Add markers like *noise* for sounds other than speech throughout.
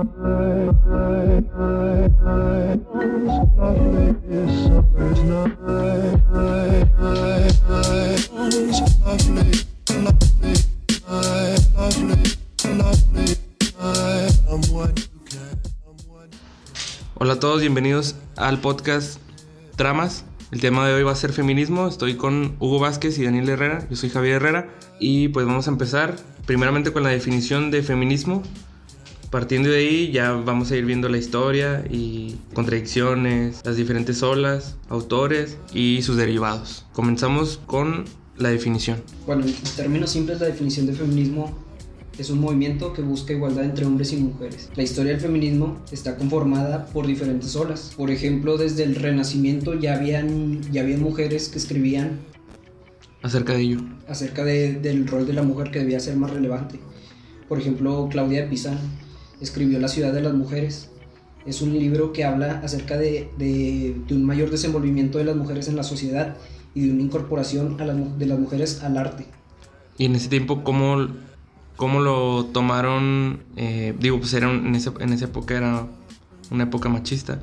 Hola a todos, bienvenidos al podcast Tramas. El tema de hoy va a ser feminismo. Estoy con Hugo Vázquez y Daniel Herrera. Yo soy Javier Herrera. Y pues vamos a empezar primeramente con la definición de feminismo. Partiendo de ahí ya vamos a ir viendo la historia y contradicciones, las diferentes olas, autores y sus derivados. Comenzamos con la definición. Bueno, en términos simples, la definición de feminismo es un movimiento que busca igualdad entre hombres y mujeres. La historia del feminismo está conformada por diferentes olas. Por ejemplo, desde el Renacimiento ya habían, ya habían mujeres que escribían acerca de ello. Acerca del rol de la mujer que debía ser más relevante. Por ejemplo, Claudia de Pizan escribió La ciudad de las mujeres. Es un libro que habla acerca de, de, un mayor desenvolvimiento de las mujeres en la sociedad y de una incorporación a de las mujeres al arte. Y en ese tiempo, ¿cómo cómo lo tomaron, eh, digo, pues era en, esa, en esa época era una época machista.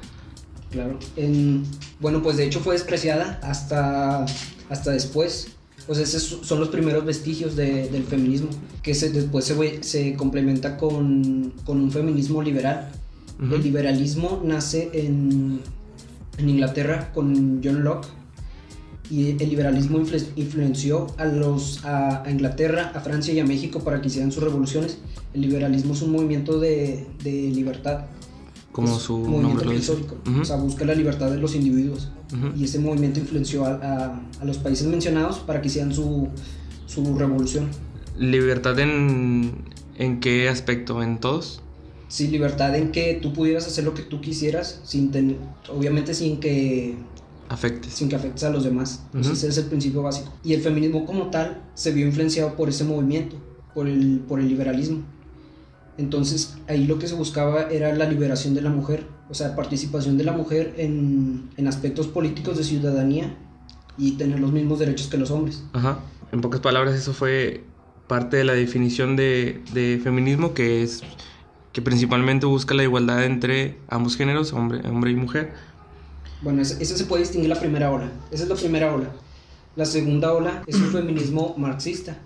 Claro, en, bueno, pues de hecho fue despreciada hasta, hasta después. Pues esos son los primeros vestigios del feminismo, que se, después se, se complementa con, con, un feminismo liberal. El liberalismo nace en, en Inglaterra con John Locke y el liberalismo influenció a, los, a, Inglaterra, a Francia y a México para que hicieran sus revoluciones. El liberalismo es un movimiento de, de libertad. Como su movimiento nombre filosófico. O sea, busca la libertad de los individuos. Y ese movimiento influenció a, a, los países mencionados para que hicieran su, su revolución. ¿Libertad en, en qué aspecto? ¿En todos? Sí, libertad en que tú pudieras hacer lo que tú quisieras, sin ten, obviamente sin que afecte. Sin que afectes a los demás. ese es el principio básico. Y el feminismo como tal se vio influenciado por ese movimiento, por el, por el liberalismo. Entonces ahí lo que se buscaba era la liberación de la mujer, o sea, participación de la mujer en, en aspectos políticos de ciudadanía y tener los mismos derechos que los hombres. Ajá. En pocas palabras, eso fue parte de la definición de, de feminismo, que es que principalmente busca la igualdad entre ambos géneros, hombre, hombre y mujer bueno, eso, se puede distinguir la primera ola. Esa es la primera ola. La segunda ola es un feminismo marxista.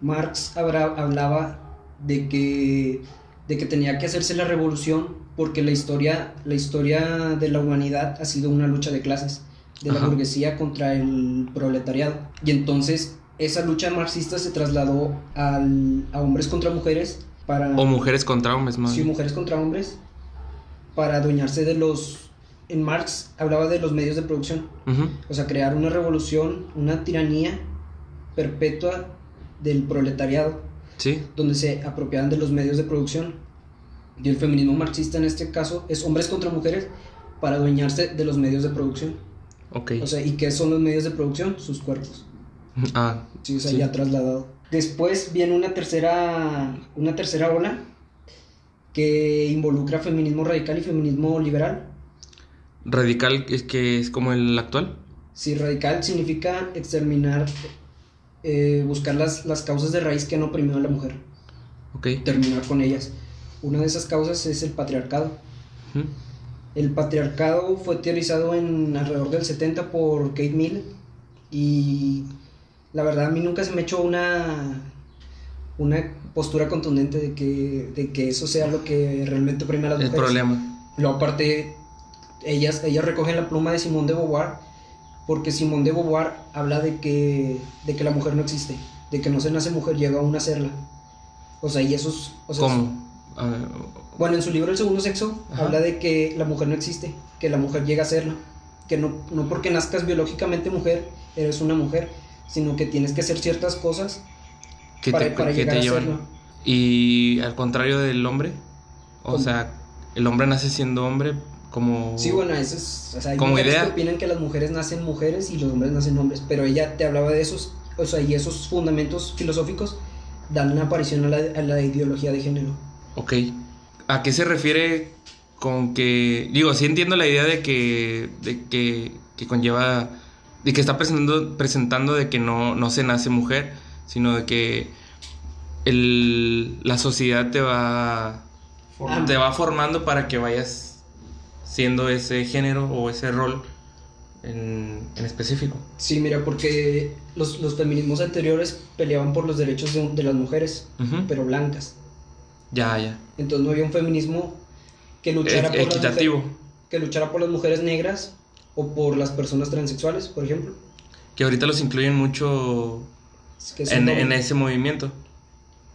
Marx hablaba de que, de que tenía que hacerse la revolución porque la historia, la historia de la humanidad ha sido una lucha de clases, de la burguesía contra el proletariado. Y entonces esa lucha marxista se trasladó al, a hombres contra mujeres para... O mujeres contra hombres más. Sí, mujeres contra hombres para adueñarse de los en Marx hablaba de los medios de producción. O sea, crear una revolución, una tiranía perpetua del proletariado. Sí. Donde se apropiaban de los medios de producción. Y el feminismo marxista en este caso es hombres contra mujeres para adueñarse de los medios de producción. Ok. O sea, ¿y qué son los medios de producción? Sus cuerpos. *laughs* Ah. Sí, o sea, ya trasladado. Después viene una tercera, una tercera ola que involucra feminismo radical y feminismo liberal Radical es que es como el actual. Sí, radical significa exterminar, eh, buscar las, las, causas de raíz que han oprimido a la mujer. Ok. Terminar con ellas. Una de esas causas es el patriarcado. El patriarcado fue teorizado en alrededor del 70 por Kate Mill y la verdad a mí nunca se me echó una una postura contundente de que, de que eso sea lo que realmente oprime a las mujeres. El problema. Luego aparte ellas, ellas recogen la pluma de Simón de Beauvoir porque Simón de Beauvoir habla de que, de que la mujer no existe, de que no se nace mujer, llega a una serla. O sea, y esos... O ¿Cómo? bueno, en su libro El Segundo Sexo habla de que la mujer no existe, que la mujer llega a serla, que no, no porque nazcas biológicamente mujer, eres una mujer, sino que tienes que hacer ciertas cosas para, para llegar a serlo. Y al contrario del hombre, o sea, el hombre nace siendo hombre, como sí bueno eso es o sea, hay como idea. que opinan que las mujeres nacen mujeres y los hombres nacen hombres pero ella te hablaba de esos o sea y esos fundamentos filosóficos dan una aparición a la, a la ideología de género. Ok. a qué se refiere con que digo sí entiendo la idea de que de que, que conlleva de que está presentando presentando de que no no se nace mujer sino de que el, la sociedad te va Ah, te va formando para que vayas siendo ese género o ese rol en, en específico. Sí, mira, porque los, los feminismos anteriores peleaban por los derechos de, de las mujeres, Ujú. pero blancas. Ya, ya. Entonces no había un feminismo que luchara, E- por las equitativo. mujeres, que luchara por las mujeres negras o por las personas transexuales, por ejemplo. Que ahorita los incluyen mucho Que son en, en ese movimiento.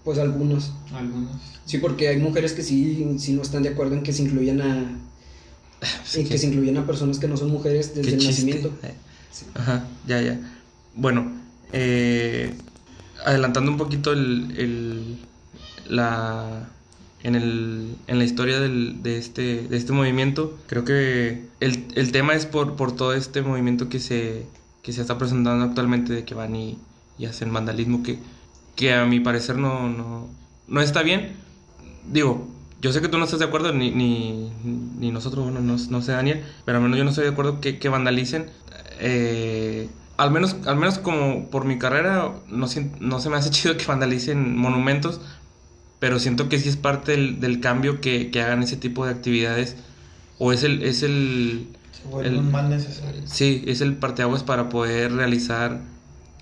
Pues algunos. Algunos. Sí, porque hay mujeres que sí, sí no están de acuerdo en que se incluyan a... *laughs* En que que- se incluyan a personas que no son mujeres desde el chiste. nacimiento. Eh, Ajá, ya, ya. Bueno, eh, adelantando un poquito el, el- la, en, el, en la historia del- de, este, de este movimiento, creo que el, el tema es por, por todo este movimiento que se, que se está presentando actualmente de que van y, y hacen vandalismo, que, que a mi parecer no, no, no está bien. Digo, yo sé que tú no estás de acuerdo, ni, ni, ni nosotros, bueno, no, no sé Daniel, pero al menos yo no estoy de acuerdo que, que vandalicen. Eh, al, menos, al menos como por mi carrera, no, no se me hace *laughs* chido que vandalicen monumentos, pero siento que sí es parte del, del cambio que, que hagan ese tipo de actividades, o es el... Es el Se vuelve El- un mal necesario. Sí, es el parteaguas para poder realizar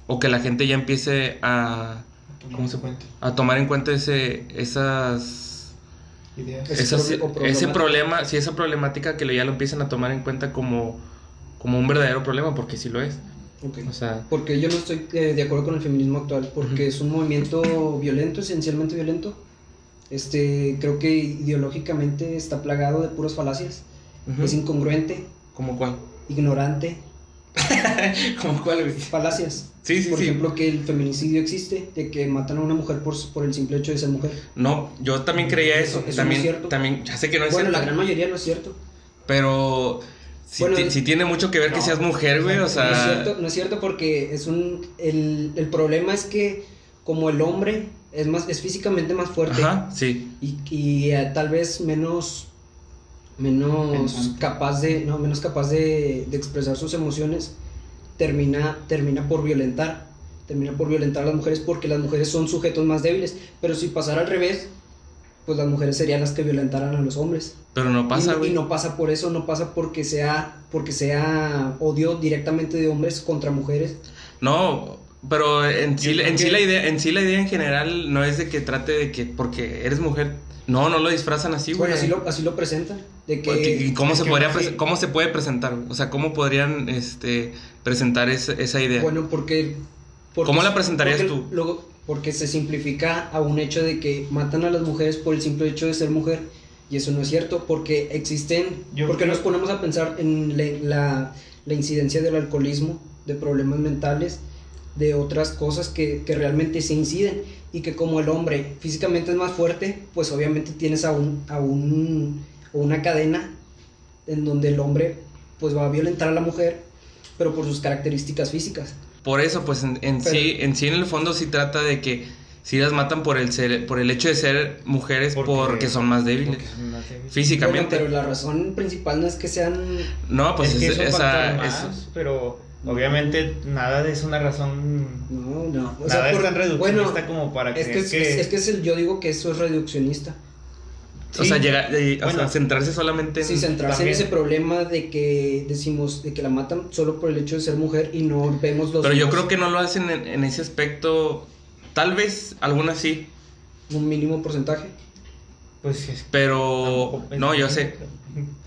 o que la gente ya empiece a, ¿Cómo se- cuenta? a tomar en cuenta ese, esas, Ese ese problemática. problema, sí, esa problemática que ya lo empiezan a tomar en cuenta como, como un verdadero problema, porque sí lo es. Ok. O sea, Porque yo no estoy eh, de acuerdo con el feminismo actual, porque Ujú. es un movimiento violento, esencialmente violento. Este, creo que ideológicamente está plagado de puras falacias. ujú. Es incongruente, ¿Cómo cuál? ignorante, *laughs* ¿Cómo cuál, güey? falacias. Sí, sí, Por sí. ejemplo, que el feminicidio existe, de que matan a una mujer por, por el simple hecho de ser mujer. No, yo también creía eso. Eso- eso no también, es cierto. también, ya sé que no es bueno, la cierto, gran mayoría no es cierto. pero si, Bueno, si tiene mucho que ver que seas mujer, güey, o no, es sea, cierto, no es cierto porque es un el, el problema es que como el hombre es más es físicamente más fuerte ajá, sí, y, y, eh, tal vez menos menos Pensante. capaz de no menos capaz de, de expresar sus emociones termina termina por violentar termina por violentar a las mujeres porque las mujeres son sujetos más débiles pero si pasara al revés pues las mujeres serían las que violentaran a los hombres pero no pasa, y, y no pasa por eso, no pasa porque sea, porque sea odio directamente de hombres contra mujeres. No, pero en sí, en sí la idea, en sí la idea en general no es de que trate de que porque eres mujer. No, no lo disfrazan así, güey. Bueno, así lo, así lo presentan. De que, ¿Y cómo se que podría cómo se puede presentar? O sea, ¿cómo podrían este presentar esa, esa idea? bueno, porque, porque- ¿Cómo la presentarías porque tú? luego- porque se simplifica a un hecho de que matan a las mujeres por el simple hecho de ser mujer. Y eso no es cierto, porque existen, Yo porque creo- nos ponemos a pensar en la, la incidencia del alcoholismo, de problemas mentales, de otras cosas que, que realmente se inciden y que como el hombre físicamente es más fuerte, pues obviamente tienes a, un, a un, una cadena en donde el hombre pues va a violentar a la mujer, pero por sus características físicas. Por eso, pues en, en Pero- sí, en sí en el fondo sí trata de que si las matan por el ser, por el hecho de ser mujeres porque, son más débiles. porque son más débiles. Físicamente. Bueno, pero la razón principal no es que sean... No, pues es que esa- más, pero obviamente nada es una razón No, no. O nada es por- tan reduccionista bueno, como para es que, es, que, es que es el, yo digo que eso es reduccionista. o sea, Sí. llega, eh, o sea, centrarse solamente en Sí, centrarse también. en ese problema de que decimos de que la matan solo por el hecho de ser mujer y no vemos los Pero yo creo que no lo hacen en, en ese aspecto. Tal vez algunas sí, un mínimo porcentaje. pues es pero es- no, yo sé. *laughs*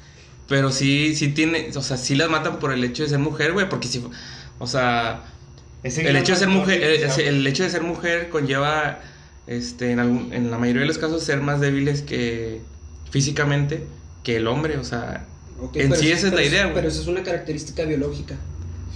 Pero sí, sí tiene, o sea, sí las matan por el hecho de ser mujer, güey, porque si, o sea, Ese el hecho de ser mujer, que el, hecho de ser mujer conlleva, este, en algún, en la mayoría de los casos ser más débiles que físicamente que el hombre, o sea, En sí esa es la idea, güey. Pero eso es una característica biológica.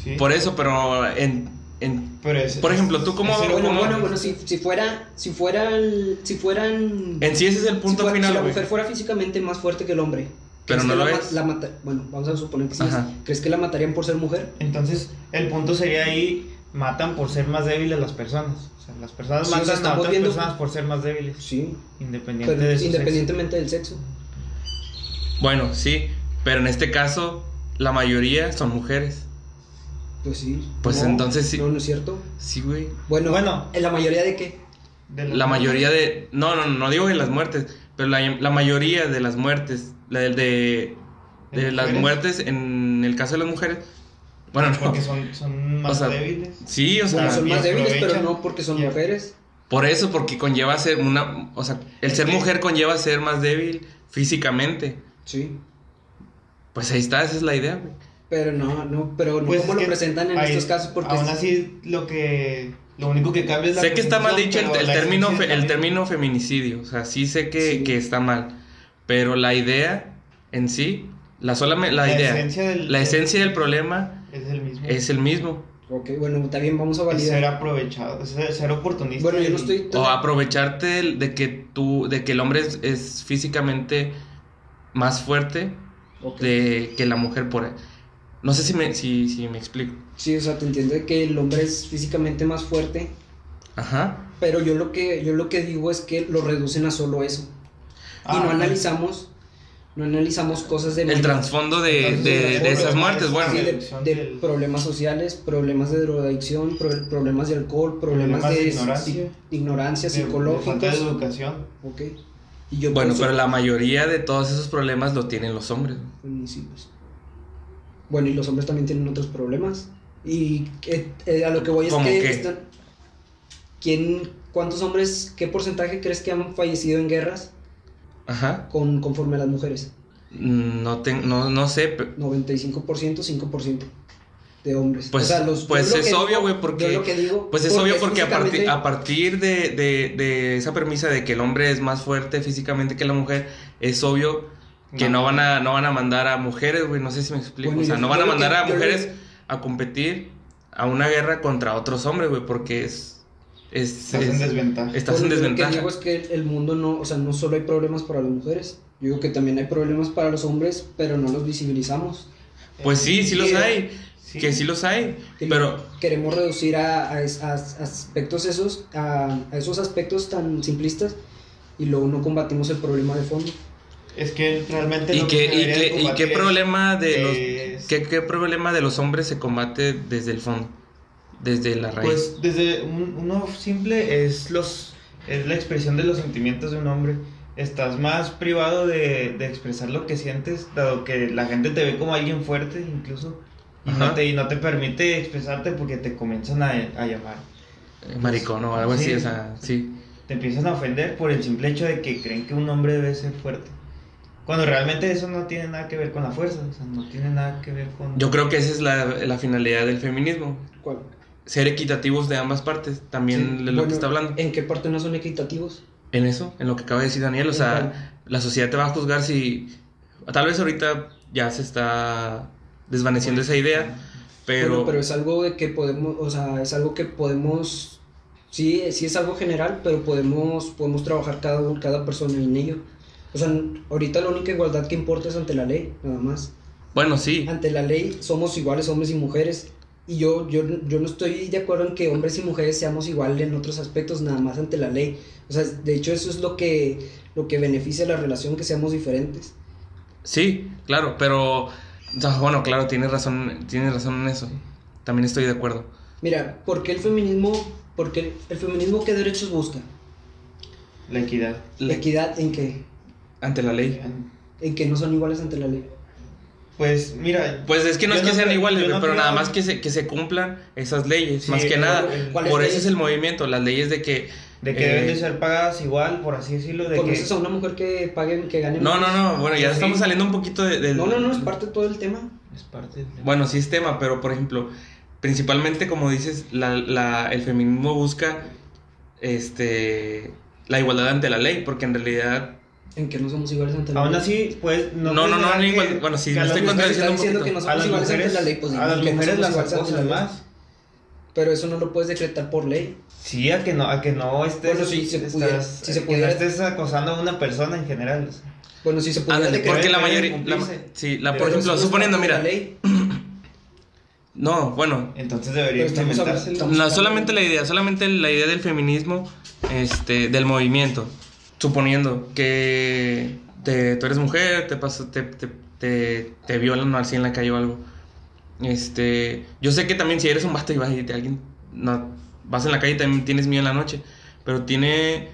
Sí, por eso, pero en, en pero es- por ejemplo, ¿tú el- Bueno, ¿cómo? bueno, bueno, si, si fuera, si fueran, si fueran, en sí ese es el punto si, fuera- final, si la güey. mujer fuera físicamente más fuerte que el hombre, Pero ¿crees no que lo la, es. ma- la mata- bueno, vamos a suponer que sí. es. ¿Crees que la matarían por ser mujer? Entonces, el punto sería ahí, matan por ser más débiles las personas. O sea, las personas Sí, o sea, matan a estamos otras viendo- personas por ser más débiles, Sí, independiente pero de su independientemente del sexo. Bueno, sí, pero en este caso la mayoría son mujeres. Pues sí. Pues No, entonces sí. No, no es cierto. Sí, güey. Bueno, Bueno. ¿en la mayoría de qué? De la mayoría de... No, no, no digo de las muertes, pero la, la mayoría de las muertes, la de, de, de ¿De las mujeres? muertes en el caso de las mujeres, bueno, no. Porque son, son más O sea, débiles. Sí, o sea, Bueno, son más débiles, pero no porque son mujeres. por eso, porque conlleva ser una... O sea, el Es ser que- mujer conlleva ser más débil físicamente. Sí. Pues ahí está, esa es la idea, güey. Pero no, no, pero no Pues como es lo presentan en estos casos porque Aún así, lo que. Lo único que cambia es la. Sé que está mal dicho el, término, fe- el término feminicidio. O sea, sí sé que, Sí. que está mal. Pero la idea en sí, la sola la, La idea, esencia del- la esencia del problema Es el mismo. es el mismo. Ok, bueno, también vamos a Es ser validar. aprovechado, ser, ser oportunista. Bueno, yo no y- estoy O aprovecharte de que tú, de que el hombre es, es físicamente más fuerte de que la mujer por no sé si me, si, si me explico. Sí, o sea, te entiendo de que el hombre es físicamente más fuerte, Ajá. pero yo lo que yo lo que digo es que lo reducen a solo eso. Ah, y no ok. analizamos no analizamos cosas de El trasfondo de, de- de esas muertes, bueno. Sí, de, problemas sociales, problemas de drogadicción, pro- problemas de alcohol, problemas, Problemas de de, ignorancia. de ignorancia De- de psicológicos. falta de educación. Ok. Y yo Bueno, pienso- pero la mayoría de todos esos problemas lo tienen los hombres. Feminicidios. Bueno, y los hombres también tienen otros problemas. Y eh, eh, a lo que voy es ¿Cómo que qué? están- ¿quién, ¿cuántos hombres, qué porcentaje crees que han fallecido en guerras Ajá. con, conforme a las mujeres? Mm, No, te- no, no sé, pe- 95%, 5% de hombres. Pues- O sea, los- pues es obvio, güey, porque- digo, Pues es obvio porque a, partir a partir de, de- de esa premisa de que el hombre es más fuerte físicamente que la mujer, es obvio que no, No. van a no van a mandar a mujeres, güey, no sé si me explico. Bueno, o sea, no van a que- mandar a lo- mujeres a competir a una guerra contra otros hombres, güey, porque es... es, Estás en es- desventaja. estás en desventaja. Lo que digo es que el mundo no, o sea, no solo hay problemas para las mujeres. Yo digo que también hay problemas para los hombres, pero no los visibilizamos. Pues sí, sí los hay, sí. que sí los hay, Y pero... queremos reducir a, a a aspectos esos, a, a esos aspectos tan simplistas y luego no combatimos el problema de fondo. Es que realmente. ¿Y qué, que y, de y qué problema de los es- ¿qué, qué problema de los hombres se combate desde el fondo? Desde la raíz. Pues desde un- uno simple es los es la expresión de los sentimientos de un hombre. Estás más privado de, de expresar lo que sientes, dado que la gente te ve como alguien fuerte incluso. Y no, te, y no te permite expresarte porque te comienzan a, a llamar. Maricón o algo así, Sí. o sea, sí. Te empiezan a ofender por el simple hecho de que creen que un hombre debe ser fuerte. Cuando realmente eso no tiene nada que ver con la fuerza, o sea, no tiene nada que ver con... Yo creo que esa es la, la finalidad del feminismo. ¿Cuál? Ser equitativos de ambas partes, también Sí, de lo Bueno, que está hablando. ¿En qué parte no son equitativos? En eso, en lo que acaba de decir Daniel, o ¿En sea, la sociedad te va a juzgar si... Tal vez ahorita ya se está desvaneciendo esa idea, pero... Bueno, pero es algo de que podemos, o sea, es algo que podemos, sí, sí es algo general, pero podemos, podemos trabajar cada, cada persona en ello. O sea, ahorita la única igualdad que importa es ante la ley, nada más. Bueno, sí. Ante la ley somos iguales hombres y mujeres. Y yo, yo, yo no estoy de acuerdo en que hombres y mujeres seamos iguales en otros aspectos, nada más ante la ley. O sea, de hecho eso es lo que, lo que beneficia la relación, que seamos diferentes. Sí, claro, pero... o sea, bueno, claro, tienes razón, tienes razón en eso. También estoy de acuerdo. Mira, ¿por qué el feminismo, porque el feminismo qué derechos busca? La equidad. La equidad en que, Ante la ley. en que no son iguales ante la ley. Pues mira... Pues es que no es que sean creo- iguales, no pero creo- nada más que se, que se cumplan esas leyes. Sí, más que nada, el- ¿cuáles por eso leyes? es el movimiento, las leyes de que... De que eh, deben de ser pagadas igual, por así decirlo, de que... ¿Conoces a una mujer que pague, que gane No, más? no, no, bueno, ya Sí. estamos saliendo un poquito de- del... No, no, no, es parte de todo el tema. Es parte del tema. Bueno, sí es tema, pero por ejemplo, principalmente como dices, la, la- el feminismo busca este la igualdad ante la ley, porque en realidad... En que no somos iguales ante la Aún ley. así, pues... No, no, no, no, que- igual- bueno, sí, que las estoy contradiciendo diciendo que no A somos las iguales ante mujeres, la ley, pues a las que no mujeres somos las iguales ante acosan más. Pero eso no lo puedes decretar por ley. Sí, a que no, a que no estés, Bueno, sí, se estás- pudiera- si se que pudiera- no estés acosando a una persona en general. o sea. Bueno, si se pudiera Ándale, porque la mayoría... la- sí, la, por ejemplo, no suponiendo, mira... la ley. *clears throat* No, bueno, Entonces debería implementarse. No, solamente la idea, solamente la idea del feminismo, este, del movimiento. Suponiendo que te- tú eres mujer, te, pasa, te, te, te, te violan así en la calle o algo. Este, yo sé que también si eres un vato y vas y te, alguien, no, vas en la calle también tienes miedo en la noche. Pero tiene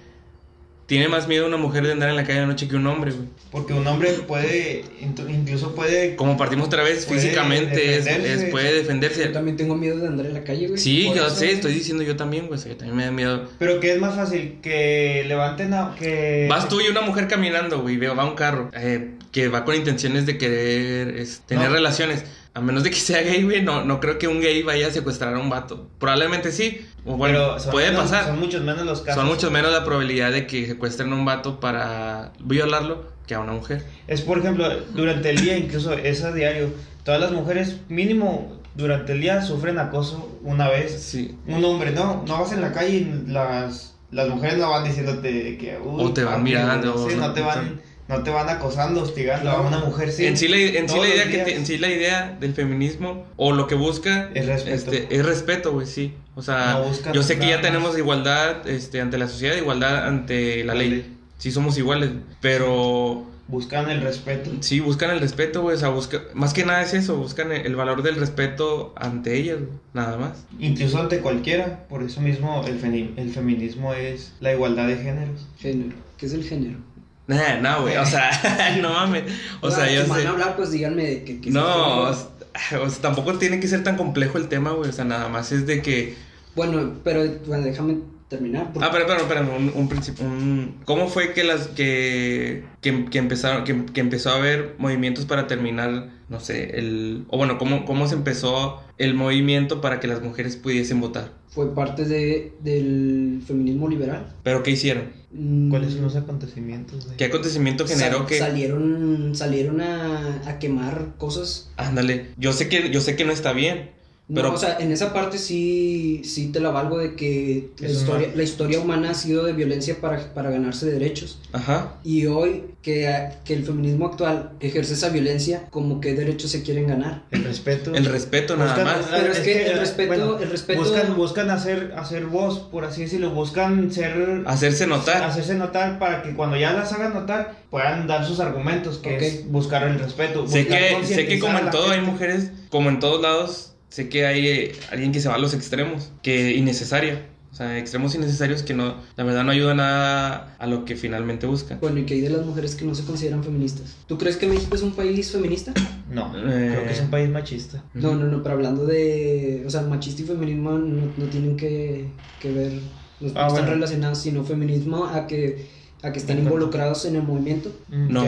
tiene más miedo una mujer de andar en la calle de noche que un hombre, güey. Porque un hombre puede, incluso puede... Como partimos otra vez, Puede físicamente es, defenderse. es- puede Yo defenderse. también tengo miedo de andar en la calle, güey. Sí, yo eso, sé, estoy diciendo yo también, güey, o sea, que también me da miedo. Pero que es más fácil que levanten a... Que... Vas tú y una mujer caminando, güey, veo, va un carro eh, que va con intenciones de querer es, tener No. relaciones. A menos de que sea gay, güey, no, no creo que un gay vaya a secuestrar a un vato. Probablemente sí, o bueno, Pero puede menos- pasar. Son muchos menos los casos. Son mucho menos la probabilidad de que secuestren a un vato para violarlo que a una mujer. Es por ejemplo, durante el día, incluso es a diario, todas las mujeres mínimo durante el día sufren acoso una vez. Sí. Un hombre, no, no vas en la calle y las, las mujeres no van diciéndote que... O te van mirando, sí, no te van, no te van acosando, hostigando a una mujer, sí. en sí, la, en sí Todos la idea que te- en sí la idea del feminismo o lo que busca Es respeto. este, es respeto, güey, sí. O sea, No yo sé que ya tenemos más. igualdad este, ante la sociedad, igualdad ante la La ley. ley. Sí somos iguales, pero Buscan el respeto. sí buscan el respeto, güey, o sea, busca, más que nada es eso, buscan el, valor del respeto ante ellas, nada más. Incluso ante cualquiera. Por eso mismo el, feni- el feminismo es la igualdad de géneros. Género. ¿Qué es el género? Nah, *laughs* no, güey, o sea, *laughs* no mames. O sea, yo si van sé. a hablar, pues díganme de qué qué es el No, o sea, o sea, tampoco tiene que ser tan complejo el tema, güey, o sea, nada más es de que Bueno, pero bueno, déjame terminar. porque- Ah, pero, pero, pero, un, un principio, un- ¿cómo fue que las que, que, que empezaron, que, que empezó a haber movimientos para terminar, no sé, el, o bueno, cómo, cómo se empezó el movimiento para que las mujeres pudiesen votar? Fue parte de, del feminismo liberal. Pero ¿qué hicieron? Mm, ¿Cuáles son los acontecimientos? de- ¿Qué acontecimiento generó sal- que, Salieron, salieron a, a quemar cosas. ándale, yo sé que, yo sé que no está bien, No, o sea, en esa parte sí, sí te la valgo de que la historia, la historia humana ha sido de violencia para, para ganarse derechos. ajá, Y hoy que, que el feminismo actual ejerce esa violencia, como qué derechos se quieren ganar. El respeto. el respeto nada Buscan- más. Pero es que el respeto- el respeto- Buscan, buscan hacer, hacer voz, por así decirlo. Buscan ser. Hacerse notar. Hacerse notar para que cuando ya las hagan notar puedan dar sus argumentos, que Ok. es buscar el respeto. Sé que, sé que como en todo hay mujeres, como en todos lados, sé que hay eh, alguien que se va a los extremos, que innecesaria. O sea, extremos innecesarios que no, la verdad no ayudan nada a lo que finalmente buscan. Bueno, ¿y qué hay de las mujeres que no se consideran feministas? ¿Tú crees que México es un país feminista? No, Eh. creo que es un país machista. No, no, no, pero hablando de. O sea, machista y feminismo no, no tienen que, que ver. No Ah, están bueno. relacionados, sino feminismo a que, a que están involucrados en el movimiento. Mm, No.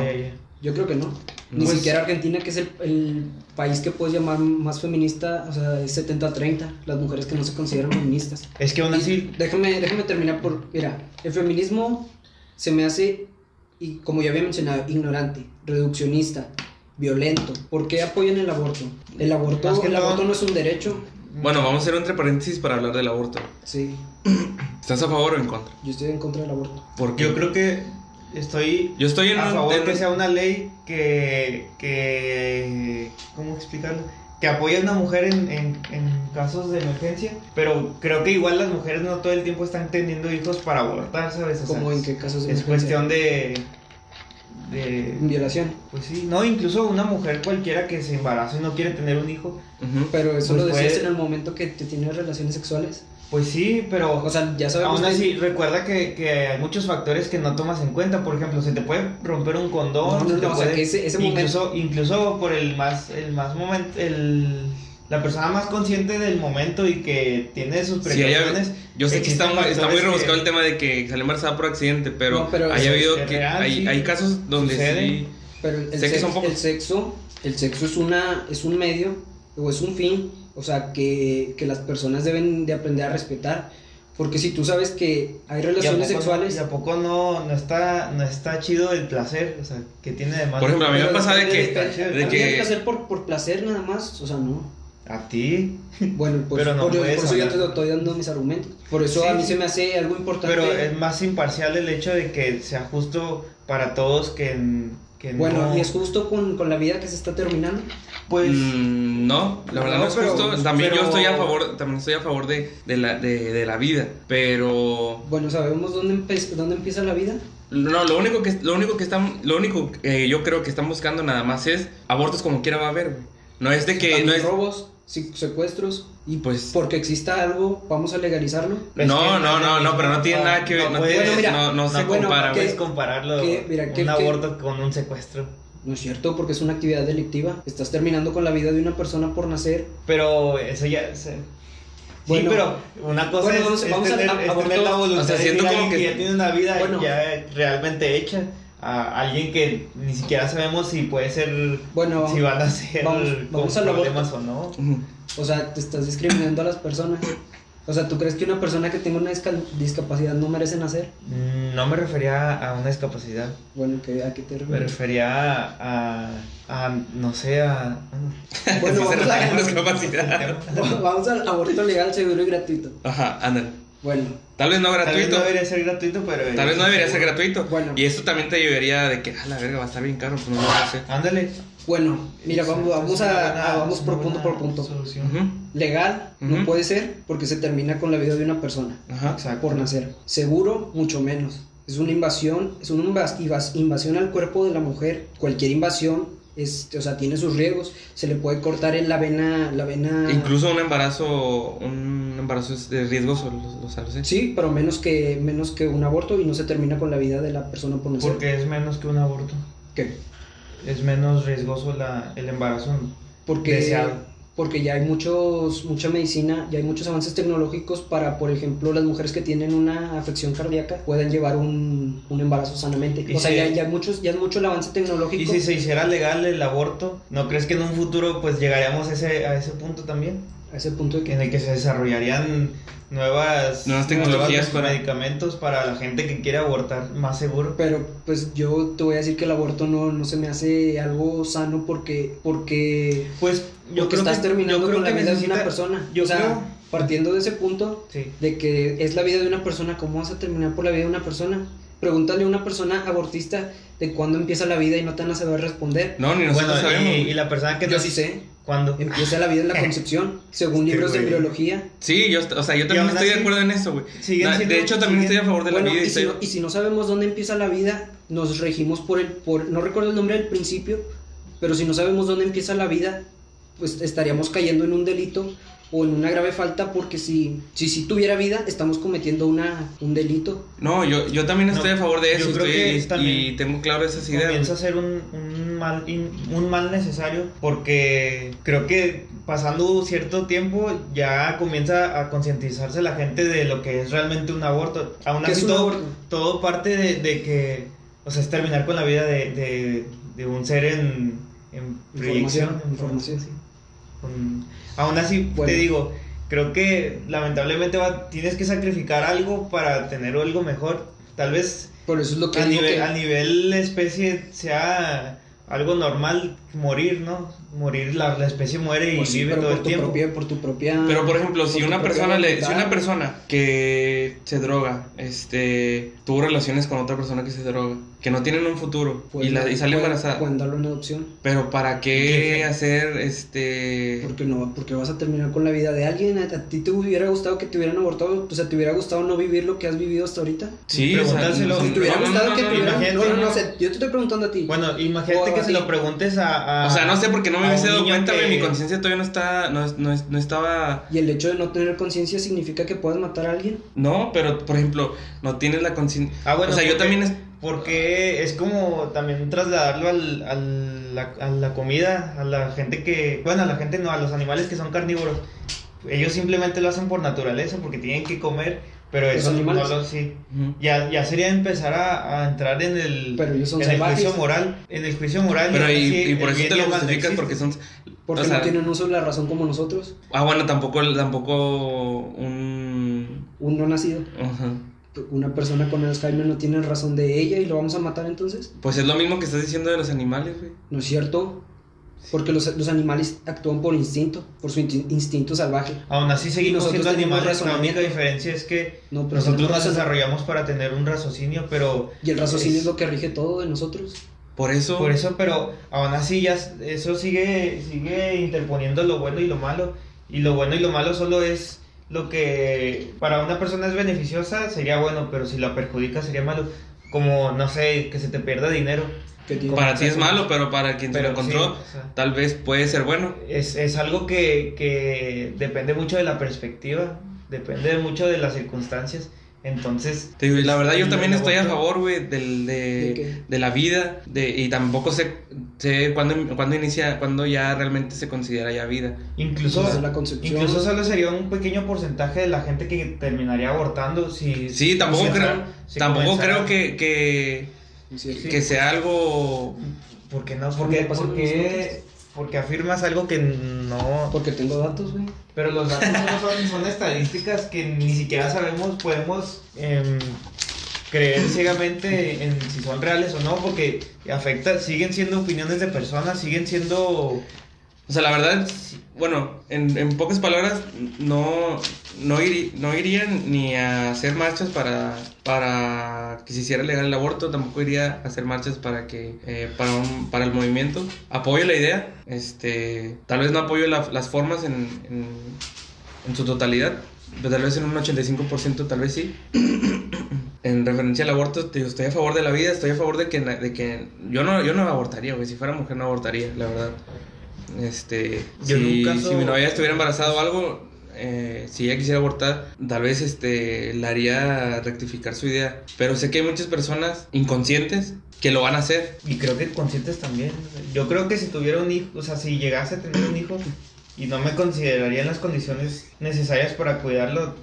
Yo creo que no. Ni Pues- siquiera Argentina, que es el, el país que puedes llamar más feminista, o sea, es 70-30, las mujeres que no se consideran feministas. Es que aún así. déjame, déjame terminar por. Mira, el feminismo se me hace, y como ya había mencionado, ignorante, reduccionista, violento. ¿Por qué apoyan el aborto? El aborto, Más que el todo- aborto no es un derecho. Bueno, vamos a hacer un entre paréntesis para hablar del aborto. Sí, ¿Estás a favor o en contra? yo estoy en contra del aborto. Porque Yo creo que estoy Yo estoy en a favor en que sea una ley que, que ¿cómo explicarlo? Que apoye a una mujer en, en, en casos de emergencia, pero creo que igual las mujeres no todo el tiempo están teniendo hijos para abortar, ¿sabes? O sea, ¿Cómo en qué casos de es emergencia? cuestión de, de, Violación. pues sí, no, incluso una mujer cualquiera que se embaraza y no quiere tener un hijo. Pero eso Pues lo decías puede- en el momento que te tienes relaciones sexuales. Pues sí, pero O sea, ya sabemos Aún que- así, recuerda que, que hay muchos factores que no tomas en cuenta. Por ejemplo, se te puede romper un condón. No, no, se te no, o sea, puede- que ese- ese incluso, incluso por el más, el más momento, el, la persona más consciente del momento y que tiene sus Sí, precauciones. yo sé que está está muy rebuscado que- el tema de que salió embarazada por accidente, pero, No, pero hay habido es que real, hay, sí. hay casos donde Sucede. sí. Pero el, Sé que son pocos. el sexo, el sexo es una, es un medio o es un fin, o sea que, que las personas deben de aprender a respetar, porque si tú sabes que hay ¿Y relaciones no- sexuales, ¿Y a poco no, no, está, no está chido el placer? O sea, que tiene de más. Por ejemplo, a mí me pasa de que, de- que placer por, por placer nada más, o sea no. A ti. Bueno, pues Pero no por, por eso yo te hablar. estoy dando mis argumentos. Por eso Sí, a mí sí. se me hace algo importante. Pero es más imparcial el hecho de que sea justo para todos que, que bueno, no. y es justo con, con la vida que se está terminando. Pues. Mm, no, la verdad no, No, es pero- justo. También yo pero- estoy a favor, también estoy a favor de, de la, de, de la vida, pero Bueno, ¿sabemos dónde, empe- dónde empieza la vida? no, lo único que lo único que están, lo único que yo creo que están buscando nada más es abortos como quiera va a haber, güey. No es de que. No es, robos, secuestros. Y Pues- porque exista algo, vamos a legalizarlo. No, que no, no, no, pero no tiene nada que ver, no puedes- Bueno, mira, no, no se bueno, compara, ¿qué- güey. puedes compararlo que- mira, que- un que- aborto con un secuestro. No es cierto, porque es una actividad delictiva. Estás terminando con la vida de una persona por nacer. Pero eso ya. se- Bueno. sí, pero una cosa Bueno, es, vamos- es tener, a- es tener la voluntad o sea, de siento decir a como alguien que- que ya tiene una vida Bueno. ya realmente hecha a alguien que ni siquiera sabemos si puede ser. Bueno, si van a ser vamos- vamos con al aborto. problemas o no. O sea, te estás discriminando a las personas. O sea, ¿tú crees que una persona que tenga una disca- discapacidad no merece nacer? Mm, No me refería a una discapacidad. Bueno, ¿qué- ¿a qué te Me refieres? refería a. a no sé, a. *laughs* Bueno, *laughs* vamos, a- a discapacidad. *laughs* vamos al aborto legal, seguro y gratuito. Ajá, ándale. Bueno, Tal vez no Tal vez gratuito. no debería ser gratuito, pero. Tal vez no debería ser gratuito. Bueno. Y esto también te llevaría de que, a la verga, va a estar bien caro, pues no lo voy a hacer. Ándale. Bueno, mira, vamos, a, vamos por punto por punto. solución. Legal no puede ser porque se termina con la vida de una persona Ajá. Exacto. por nacer. Seguro, mucho menos. Es una invasión, es una invas- invas- invasión al cuerpo de la mujer. Cualquier invasión es, o sea, tiene sus riesgos. Se le puede cortar en la vena, la vena. Incluso un embarazo, un embarazo es de riesgoso, los. Sí, pero menos que menos que un aborto y no se termina con la vida de la persona por nacer. Porque es menos que un aborto. ¿Qué? Es menos riesgoso la, el embarazo. Porque, Deseado. porque ya hay muchos, mucha medicina, ya hay muchos avances tecnológicos para, por ejemplo, las mujeres que tienen una afección cardíaca puedan llevar un, un embarazo sanamente. Y o sea, ya, ya, muchos, ya es mucho el avance Y tecnológico. si se hiciera legal el aborto, ¿no crees que en un futuro pues llegaríamos a ese, a ese punto también? A ese punto de que... En el que se desarrollarían nuevas, Nuevas tecnologías nuevos para- medicamentos para la gente que quiere abortar más seguro. Pero pues yo te voy a decir que el aborto no, no se me hace algo sano porque, porque, Pues yo porque creo estás que, terminando yo creo con la vida de una persona. Yo o sea, creo, partiendo de ese punto, sí. de que es la vida de una persona, ¿cómo vas a terminar por la vida de una persona? Pregúntale a una persona abortista de cuándo empieza la vida y no te van a saber responder. No, ni nosotros Bueno, sabemos. y, y la persona que Yo te- sí sé, ¿Cuándo? empieza la vida en la *laughs* concepción, según Este libros de güey. biología. Sí, yo, o sea, yo también estoy de acuerdo en eso, güey. De hecho, también siguen- estoy a favor de Bueno, la vida. y si, estoy- no, y si no sabemos dónde empieza la vida, nos regimos por el, por, no recuerdo el nombre del principio, pero si no sabemos dónde empieza la vida, pues estaríamos cayendo en un delito o en una grave falta porque si si, si tuviera vida, estamos cometiendo una, un delito. No, yo, yo también estoy No, a favor de eso. estoy- y, tengo claro esas ideas. comienza a ser un, un mal in- un mal necesario porque creo que pasando cierto tiempo ya comienza a concientizarse la gente de lo que es realmente un aborto. Aún ¿Qué es así todo, aborto? todo parte de, de que, o sea, es terminar con la vida de, de, de un ser en, en proyección. Información, información, sí. Con- aún así, Bueno. te digo, creo que lamentablemente va- tienes que sacrificar algo para tener algo mejor. Tal vez Por eso es lo que a nivel, que- a nivel especie sea algo normal morir, ¿no? Morir, la, la especie muere y pues sí, vive pero todo por el tu tiempo. propia, por tu propia Pero por ejemplo, si por una persona le, si una persona que se droga, este, tuvo relaciones con otra persona que se droga, que no tienen un futuro y, Pueden- la, y sale embarazada, pueden darle una adopción. pero para qué hacer este Porque no, porque vas a terminar con la vida de alguien. A, a ti te hubiera gustado que te hubieran abortado, o sea, te hubiera gustado no vivir lo que has vivido hasta ahorita. Sí, o sea, Preguntárselo. no- Si te hubiera no, no, gustado no, que no, te no, hubieran. No, no, no, no. o sea, yo te estoy preguntando a ti. Bueno, imagínate que se lo preguntes a, a- O sea, no sé porque no me hubiese dado cuenta, que- mi conciencia todavía no está, no, es- no, es- no estaba, Y el hecho de no tener conciencia significa que puedes matar a alguien. no, pero por ejemplo, no tienes la conciencia, Ah, bueno, o sea, yo porque- también es, Porque es como también trasladarlo al, al- la, a la comida, a la gente que, bueno, a la gente no, a los animales que son carnívoros. Ellos simplemente lo hacen por naturaleza, porque tienen que comer, pero eso no lo sí. Ya, ya sería empezar a, a entrar en el, Pero ellos son en el juicio moral. En el juicio moral. pero y, y, por eso te lo justificas porque son, Porque o sea, no tienen uso de la razón como nosotros. ah bueno, tampoco, tampoco un, Un no nacido. ajá. Una persona con Alzheimer no tiene razón de ella y lo vamos a matar entonces. pues es lo mismo que estás diciendo de los animales, güey. No es cierto. Porque los, los animales actúan por instinto, por su instin- instinto salvaje. Aún así seguimos Nosotros siendo animales, la única diferencia es que No, pero nosotros nos desarrollamos para tener un raciocinio, pero Y el raciocinio Es- es lo que rige todo de nosotros. Por eso, Por eso, pero aún así ya eso sigue, sigue interponiendo lo bueno y lo malo. Y lo bueno y lo malo solo es lo que para una persona es beneficiosa, sería bueno, pero si la perjudica sería malo. como, no sé, que se te pierda dinero. Para ti es malo, pero para quien se lo Pero encontró, sí, o sea. tal vez puede ser bueno. Es, es algo que, que depende mucho de la perspectiva, depende mucho de las circunstancias. Entonces, Te digo, y la verdad yo también estoy a favor, güey, del, ¿De de, la vida, de, y tampoco sé, sé cuándo, cuándo inicia, cuándo ya realmente se considera ya vida. Incluso, Desde la concepción. incluso solo sería un pequeño porcentaje de la gente que terminaría abortando si... Sí, tampoco si creo, si tampoco comenzara- creo que, que, Sí, sí. que sea algo... ¿Por qué no? ¿Por Porque, porque, porque afirmas algo que no... Porque tengo datos, güey. Pero los datos no son, son estadísticas que ni siquiera sabemos, podemos em, creer ciegamente en si son reales o no, porque afecta, siguen siendo opiniones de personas, siguen siendo... O sea, la verdad, bueno, en, en pocas palabras, no, no, iri- no irían ni a hacer marchas para, para que se hiciera legal el aborto, tampoco iría a hacer marchas para que eh, para, un- para el movimiento. Apoyo la idea, este, tal vez no apoyo la- las formas en, en, su totalidad, pero tal vez en un 85% tal vez sí. *clears throat* En referencia al aborto, te digo, estoy a favor de la vida, estoy a favor de que, de que yo no, yo no abortaría, güey, si fuera mujer no abortaría, la verdad. Este, Yo si, caso- si mi novia estuviera embarazada o algo, eh, si ella quisiera abortar, tal vez este, la haría rectificar su idea. Pero sé que hay muchas personas inconscientes que lo van a hacer. Y creo que conscientes también. Yo creo que si tuviera un hijo, o sea, si llegase a tener un hijo y no me consideraría en las condiciones necesarias para cuidarlo.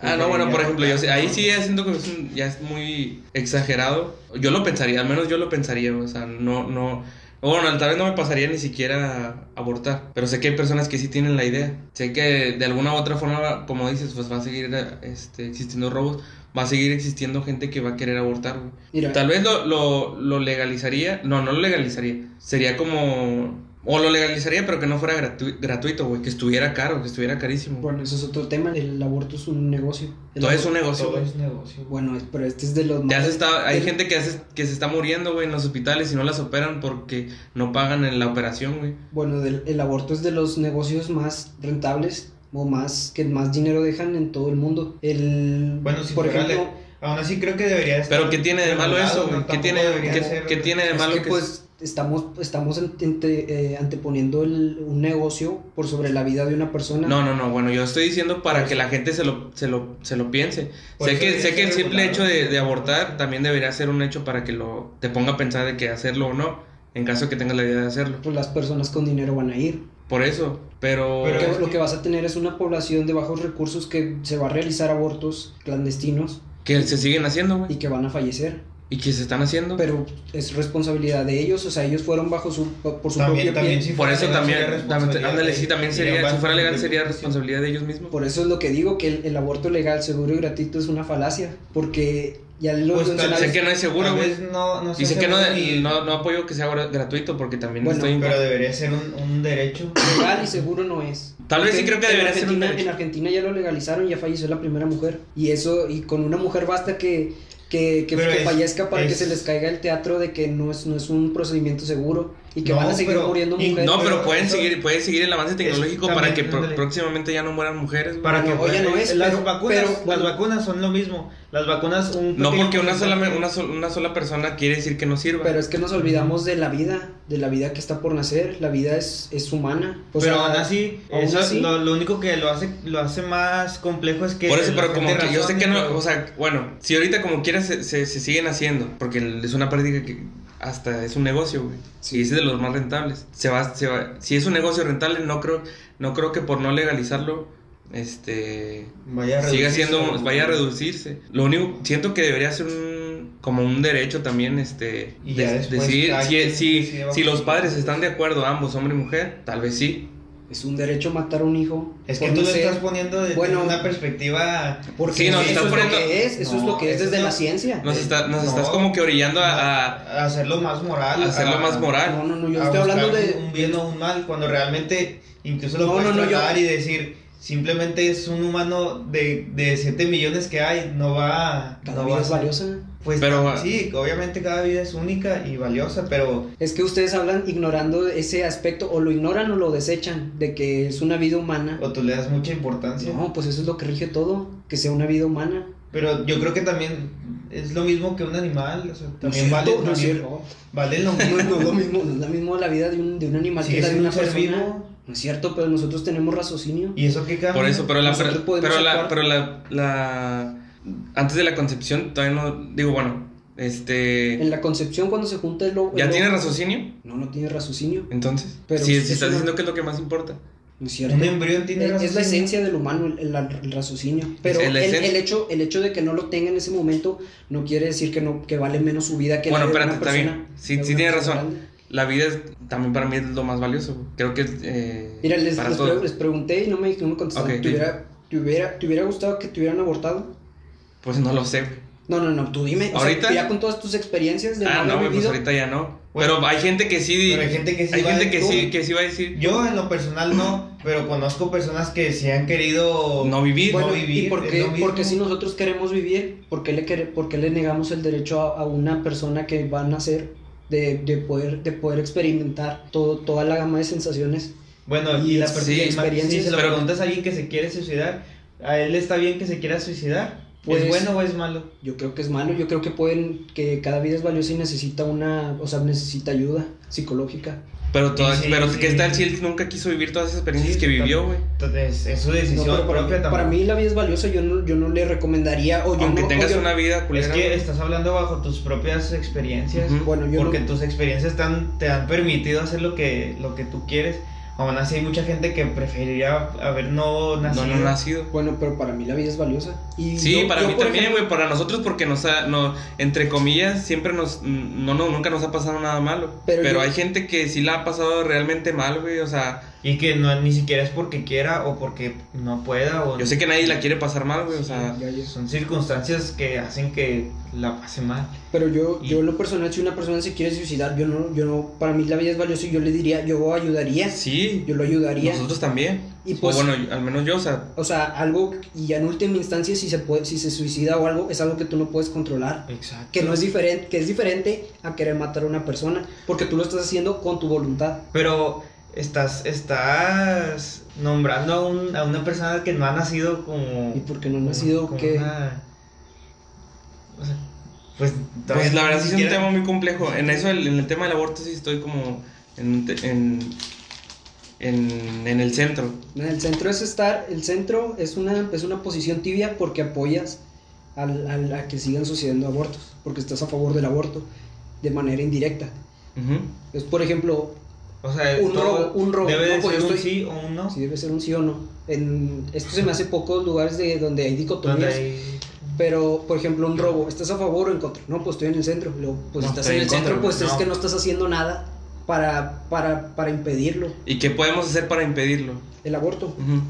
Ah, no, bueno, por ejemplo, yo sé- ahí sí ya siento que es un- ya es muy exagerado. Yo lo pensaría, al menos yo lo pensaría, o sea, no, no, bueno, tal vez no me pasaría ni siquiera abortar, pero sé que hay personas que sí tienen la idea. Sé que de alguna u otra forma, como dices, pues va a seguir este, existiendo robos, va a seguir existiendo gente que va a querer abortar. Mira, Tal vez lo, lo, lo legalizaría, no, no lo legalizaría, sería como, o lo legalizaría, pero que no fuera gratu- gratuito, güey, que estuviera caro, que estuviera carísimo. bueno, eso es otro tema. El aborto es un negocio. El Todo es un negocio, Todo es negocio. Bueno, pero este es de los más- está, hay gente que, hace, que se está muriendo, güey, en los hospitales y no las operan porque no pagan en la operación, güey. Bueno, del- el aborto es de los negocios más rentables o más que más dinero dejan en todo el mundo. El, Bueno, si por ejemplo, le- Aún así creo que debería estar Pero ¿qué tiene de malo eso, güey? ¿no? ¿Qué tiene, qué, ser- qué tiene de es malo que, que, pues estamos estamos ante- eh, anteponiendo el- un negocio por sobre la vida de una persona. No, no, no, bueno, yo estoy diciendo para que la gente se lo, se lo, se lo piense. Sé que, sé que el simple hecho de, de abortar también debería ser un hecho para que lo te ponga a pensar de que hacerlo o no, en caso de que tengas la idea de hacerlo. Pues las personas con dinero van a ir. Por eso, pero... Lo que- que vas a tener es una población de bajos recursos que se va a realizar abortos clandestinos que se siguen haciendo, güey. y que van a fallecer. Y que se están haciendo. Pero es responsabilidad de ellos, o sea, ellos fueron bajo su por su También, propio también pie. si Por eso legal, también, ándale, sí, también sería, si fuera legal sería responsabilidad de ellos mismos. Por eso es lo que digo que el, el aborto legal, seguro y gratuito es una falacia, porque ya lo Pues. Sé que no es seguro, güey. no, no Y sé que no, ni- no, no apoyo que sea gra- gratuito porque también Bueno, estoy... Pero debería ser un, un derecho. legal y seguro no es. Tal vez sí creo que en debería ser un Argentina- derecho. En Argentina ya lo legalizaron, ya falleció la primera mujer. Y eso, y con una mujer basta que, que, que, Pero que es- fallezca para que se les caiga el teatro de que no es, no es un procedimiento seguro y que No, van a seguir pero- muriendo mujeres. No, pero pero pueden eso- seguir, pueden seguir el avance tecnológico también, para que pro- próximamente ya no mueran mujeres. Para que oye, no es, las pero- vacunas, pero- las bueno. vacunas son lo mismo. Las vacunas un No porque una sola, una, sol- una sola persona quiere decir que no sirva. Pero es que nos olvidamos de la vida, de la vida que está por nacer. La vida es, es humana. O pero sea, aún así, aún eso, así- Lo, lo único que lo hace lo hace más complejo es que Por eso, pero como que yo sé que no, o sea, bueno, si ahorita como quiera se, se, se siguen haciendo, porque es una práctica que hasta es un negocio, güey. Y es de los más rentables. Se va, se va, si es un negocio rentable, no creo, no creo que por no legalizarlo, este, vaya a siga siendo, vaya a reducirse. Lo único, siento que debería ser un, como un derecho también, este, de- decidir si, si, si los padres están de acuerdo, ambos, hombre y mujer, tal vez sí. Es un derecho matar a un hijo. Es que tú no lo ser- estás poniendo desde Bueno, una perspectiva Porque Sí, no, eso estás es poniendo- lo que es, eso es lo que es eso desde no- la ciencia. Nos, está- nos No. estás como que orillando a, a- hacerlo más moral, a hacerlo a- más moral. No, no, no, yo estoy hablando de... un bien o un mal cuando realmente incluso lo No, puedes no, no, yo- tratar y decir simplemente es un humano de, de 7 millones que hay no va Cada no vida va es valiosa. pues Pero- sí obviamente cada vida es única y valiosa pero Es que ustedes hablan ignorando ese aspecto, o lo ignoran o lo desechan, de que es una vida humana. o tú le das mucha importancia No, pues eso es lo que rige todo, que sea una vida humana. pero yo creo que también es lo mismo que un animal. O sea, también No vale, cierto, no es también cierto. vale lo *laughs* mismo. no es lo mismo, no es lo mismo la vida de un, de un animal Sí, que la de un una ser persona. vivo. No es cierto, pero nosotros tenemos raciocinio. ¿Y eso qué cambia? Por eso, pero la, pero, pero la, pero la, la- antes de la concepción todavía no, digo, bueno, este, En la concepción, cuando se junta el lobo. ¿ya el tiene lobo- raciocinio? No, no tiene raciocinio. Entonces, Pero si, es si estás una- diciendo que es lo que más importa. No es cierto. Un embrión tiene Es- es la esencia del humano, el, el- el raciocinio. Pero el, hecho, el hecho de que no lo tenga en ese momento no quiere decir que no que vale menos su vida que Bueno, la de espérate, una está persona. bien. Sí, sí persona razón. grande. La vida es, también para mí es lo más valioso. Creo que eh, Mira, les, para les pregunté y no me, no me contestaron. Ok, ¿Te, hubiera, te, hubiera, ¿Te hubiera gustado que te hubieran abortado? Pues no lo sé. No, no, no, tú dime. O sea, ¿Ahorita? ya con todas tus experiencias de Ah, no pues vivido. ahorita ya no. Bueno, pero hay gente que sí. pero hay gente que sí hay gente que sí, que sí va a decir. Yo en lo personal no, pero conozco personas que sí han querido No vivir. Bueno, no vivir. ¿y por qué? Porque si nosotros queremos vivir, ¿por qué le, por qué le negamos el derecho a, a una persona que va a nacer de, de, poder, de poder experimentar todo, toda la gama de sensaciones? Bueno, Y y la sí, experiencias, si se lo preguntas a alguien que se quiere suicidar, ¿a él está bien que se quiera suicidar? Pues- ¿Es bueno o es malo? Yo creo que es malo, yo creo que pueden, que cada vida es valiosa y necesita una, o sea, necesita ayuda psicológica. Pero, toda- Sí, sí, pero sí. ¿qué tal si él nunca quiso vivir todas esas experiencias Sí, que vivió, güey? Entonces, es su decisión propia mí, también. para mí la vida es valiosa, yo no, yo no le recomendaría, o yo Aunque no- o tengas yo- una vida Es culera. que güey. estás hablando bajo tus propias experiencias. Bueno, yo porque no- tus experiencias tan- te han permitido hacer lo que, lo que tú quieres. Aún así hay mucha gente que preferiría haber no no, nacido. no nacido. Bueno, pero para mí la vida es valiosa. Y Sí, yo- para yo, mí también, ejemplo, güey. Para nosotros, porque nos ha, no, entre comillas, siempre nos, no, no, nunca nos ha pasado nada malo. Pero Pero, yo- hay gente que sí la ha pasado realmente mal, güey. O sea, Y que no, ni siquiera es porque quiera o porque no pueda. O yo sé que nadie la quiere pasar mal, güey. O sea, Ya, ya. Son circunstancias que hacen que la pase mal. Pero yo, Y- yo lo personal, si una persona se quiere suicidar, yo no, yo no, para mí la vida es valiosa y yo le diría, yo ayudaría, sí, yo lo ayudaría. nosotros también. Y pues- o bueno, al menos yo, o sea, O sea, algo, y ya en última instancia, si se puede, si se suicida o algo, es algo que tú no puedes controlar. Exacto. Que no es diferente, que es diferente a querer matar a una persona, porque tú lo estás haciendo con tu voluntad. Pero estás, estás nombrando a, un- a una persona que no ha nacido como. Y porque no ha como- nacido como que una- o sea, pues, pues la verdad sí es un tema muy complejo. En eso, el- en el tema del aborto, sí estoy como en, en, en, en el centro. el centro es estar, el centro es una, es una posición tibia porque apoyas al, al- a que sigan sucediendo abortos, porque estás a favor del aborto de manera indirecta. Es por ejemplo, O sea, Un todo robo, un robo. Debe de No, pues ser un estoy- sí o un no. si debe ser un sí o no. En, esto se me hace pocos lugares de donde hay Donde dicotomías. hay- Pero, por ejemplo, un robo, ¿estás a favor o en contra? No, pues estoy en el centro. Luego, pues No, estás en en el centro, contra, pues es no. que no estás haciendo nada para, para, para impedirlo. ¿Y qué podemos hacer para impedirlo? El aborto. Ujú.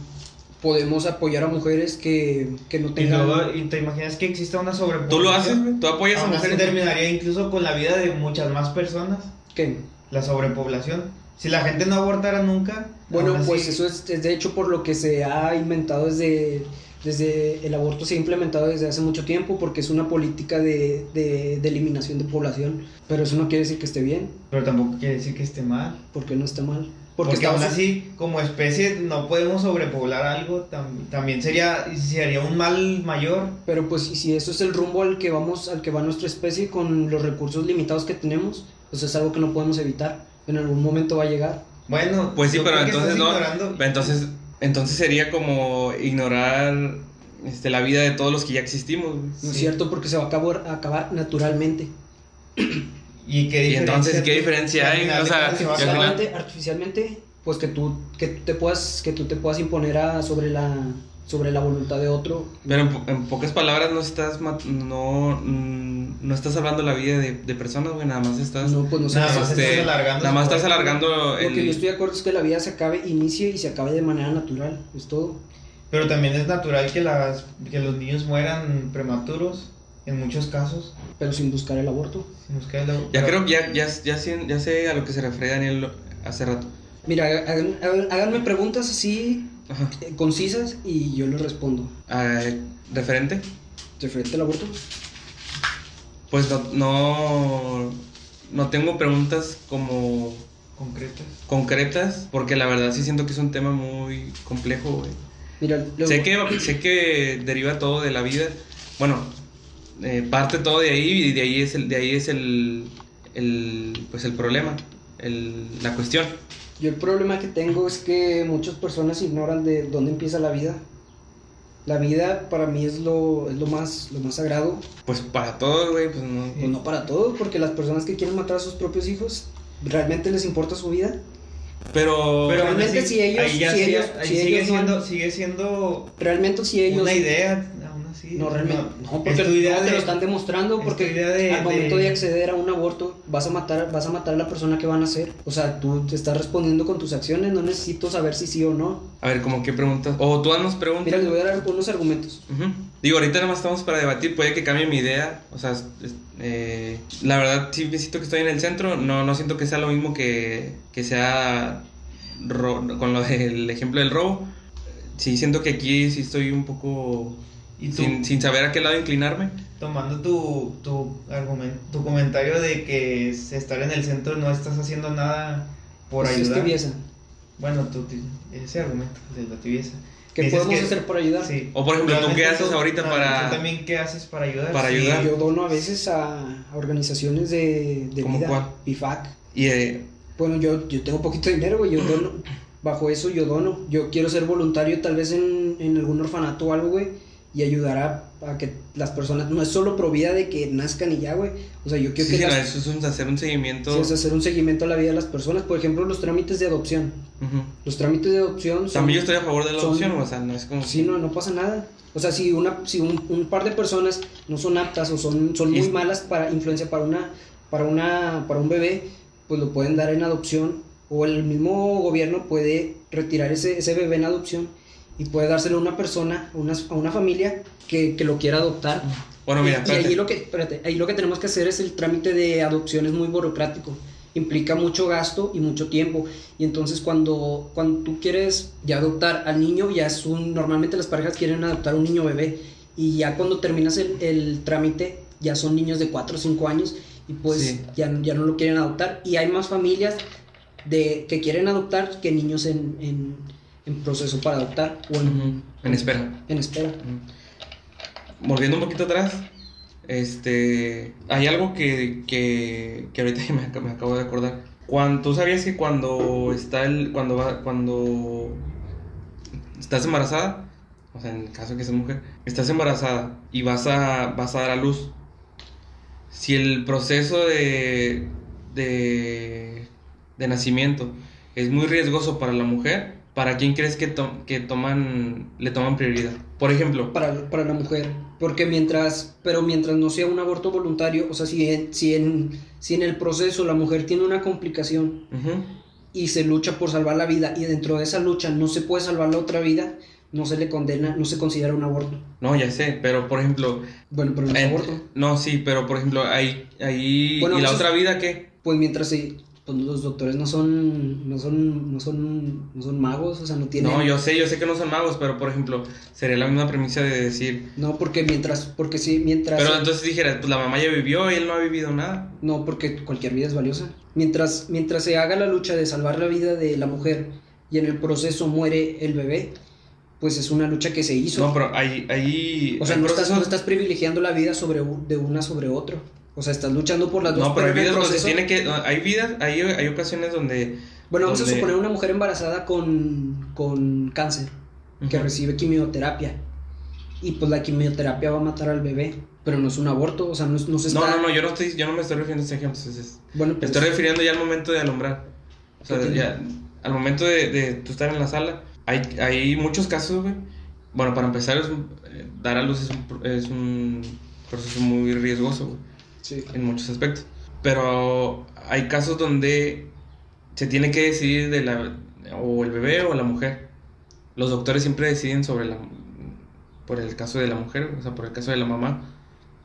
Podemos apoyar a mujeres que, que no Y tengan... luego, ¿y te imaginas que exista una sobrepoblación? ¿Tú lo haces? ¿Tú apoyas a Aún mujeres? terminaría incluso con la vida de muchas más personas. ¿Qué? La sobrepoblación. Si la gente no abortara nunca. Bueno, así- pues eso es, es de hecho por lo que se ha inventado desde, desde el aborto se ha implementado desde hace mucho tiempo porque es una política de, de, de eliminación de población. Pero eso no quiere decir que esté bien, Pero tampoco quiere decir que esté mal. porque no está mal. Porque, Porque, aún así, como especie, no podemos sobrepoblar algo. tam- también sería, sería un mal mayor. Pero pues si eso es el rumbo al que vamos, al que va nuestra especie con los recursos limitados que tenemos, pues es algo que no podemos evitar. En algún momento va a llegar. Bueno, Pues sí, pero entonces no. ignorando- Entonces, entonces sería como ignorar este, la vida de todos los que ya existimos. No es Sí. cierto porque se va a acabar, a acabar naturalmente. ¿Y qué Y entonces, ¿qué diferencia hay? O sea? Artificialmente, artificialmente, pues que tú, que tú te puedas, que tú te puedas imponer a, sobre la, sobre la voluntad de otro. Pero en, po- en pocas palabras no estás mat- no, mm, no estás salvando la vida de, de personas, güey, nada más estás No, pues no. Nada más este, estás alargando nada más estás alargando Lo que yo el estoy de acuerdo es que la vida se acabe, inicie y se acabe de manera natural. Es todo. Pero también es natural que, las, que los niños mueran prematuros, en muchos casos. Pero sin buscar el aborto. sin buscar el- Ya pero- creo que ya, ya, ya, sé, ya sé a lo que se refiere Daniel hace rato. Mira, háganme preguntas así Ajá. eh, concisas y yo les respondo. Ah, ¿Referente? ¿Referente al aborto? Pues no, no, no tengo preguntas como concretas. concretas, porque la verdad sí siento que es un tema muy complejo, güey. Mira, luego- Sé que, sé que deriva todo de la vida. Bueno, eh, parte todo de ahí y de ahí es el, de ahí es el, el pues el problema, el, la cuestión. Yo el problema que tengo es que muchas personas ignoran de dónde empieza la vida. La vida para mí es lo, es lo, más, lo más sagrado. Pues para todos, güey, pues no. Pues no para todos, porque las personas que quieren matar a sus propios hijos, ¿realmente les importa su vida? Pero, Pero realmente si ellos- ahí ya si sigue- ellos- ahí si sigue, siendo, sigue siendo Realmente si ellos... una idea, No, realmente. No, porque es tu idea no te lo están demostrando. Porque idea de- al momento de- de acceder a un aborto, vas a matar, vas a matar a la persona que van a hacer. O sea, tú te estás respondiendo con tus acciones. No necesito saber si sí o no. A ver, como qué preguntas. O tú haznos preguntas. Mira, les voy a dar unos argumentos. Digo, ahorita nada más estamos para debatir, puede que cambie mi idea. O sea, eh, la verdad sí me siento que estoy en el centro. No, no siento que sea lo mismo que, que sea ro- con lo del ejemplo del robo. Sí siento que aquí sí estoy un poco Y tú, sin, sin saber a qué lado inclinarme. tomando tu, tu, argumento, tu comentario de que es- estar en el centro no estás haciendo nada por Pues es ayudar. tibieza. Bueno, tu, ese argumento de la tibieza. ¿Qué Dices podemos que- hacer por ayudar? Sí. O, por ejemplo, ¿tú qué haces ahorita ah, para- ¿Tú también qué haces para ayudar? Para Sí, ayudar? Yo dono a veces a, organizaciones de, de ¿Cómo vida. cuál? PIFAC. Y eh, Bueno, yo, yo tengo poquito dinero, güey. Yo dono. Bajo eso yo dono. Yo quiero ser voluntario tal vez en, en algún orfanato o algo, güey. Y ayudar a, que las personas... No es solo pro vida de que nazcan y ya, güey. O sea, yo quiero sí, que... las- eso es un- hacer un seguimiento. sí, es hacer un seguimiento a la vida de las personas. Por ejemplo, los trámites de adopción. Los trámites de adopción son... También yo estoy a favor de la son- adopción, o sea, no es como. Sí, no, no pasa nada. O sea, si, una, si un, un par de personas no son aptas o son, son muy es- malas para influencia para una, para una, para un bebé, pues lo pueden dar en adopción o el mismo gobierno puede retirar ese, ese bebé en adopción y puede dárselo a una persona, a una, a una familia que, que lo quiera adoptar. Bueno, mira, y, y ahí lo que, espérate, ahí lo que tenemos que hacer es el trámite de adopción es muy burocrático. Implica mucho gasto y mucho tiempo. Y entonces cuando, cuando tú quieres ya adoptar al niño, ya es un. Normalmente las parejas quieren adoptar un niño bebé. Y ya cuando terminas el, el trámite, ya son niños de 4 o 5 años. Y pues Sí. ya, ya no lo quieren adoptar. Y hay más familias de, que quieren adoptar que niños en, en, en proceso para adoptar o en, espera. en espera. Volviendo un poquito atrás, este, hay algo que, que, que ahorita *laughs* me, me acabo de acordar. Cuando, ¿Tú sabías que cuando está el, cuando va, cuando estás embarazada, o sea, en el caso de que seas mujer, estás embarazada y vas a, vas a dar a luz, si el proceso de, de, de nacimiento es muy riesgoso para la mujer, ¿para quién crees que, to- que toman, le toman prioridad? Por ejemplo, para, para la mujer. Porque mientras, pero mientras no sea un aborto voluntario, o sea, si en, si en, si en el proceso la mujer tiene una complicación y se lucha por salvar la vida y dentro de esa lucha no se puede salvar la otra vida, no se le condena, no se considera un aborto. no, ya sé, pero por ejemplo, Bueno, pero no es aborto. no, sí, pero por ejemplo, ahí, ahí, Bueno, ¿y la otra vida qué? Pues mientras se, pues los doctores no son, no son, no son, no son magos, o sea, no tienen. No, yo sé, yo sé que no son magos, pero por ejemplo, sería la misma premisa de decir, No, porque mientras, porque sí, mientras. pero entonces dijera, pues la mamá ya vivió y él no ha vivido nada. No, porque cualquier vida es valiosa. Mientras, mientras se haga la lucha de salvar la vida de la mujer y en el proceso muere el bebé, pues es una lucha que se hizo. No, pero ahí, ahí, o sea, no estás, no estás privilegiando la vida sobre de una sobre otro. O sea, estás luchando por las dos. No, pero hay vidas donde tiene que, hay vidas, hay, hay ocasiones donde, Bueno, vamos a suponer una mujer embarazada con, con cáncer que recibe quimioterapia. Y pues la quimioterapia va a matar al bebé, pero no es un aborto, o sea, no, es- no se está... No, no, no, yo no estoy, yo no me estoy refiriendo a este ejemplo, entonces, Bueno, pues, estoy refiriendo ya al momento de alumbrar. O sea, ya, al momento de, de tú estar en la sala, hay, hay muchos casos, güey. Bueno, para empezar, es un- eh, dar a luz es un, es un proceso muy riesgoso, güey, sí. en muchos aspectos. Pero hay casos donde se tiene que decidir de la, o el bebé o la mujer. Los doctores siempre deciden sobre la, por el caso de la mujer, o sea, por el caso de la mamá,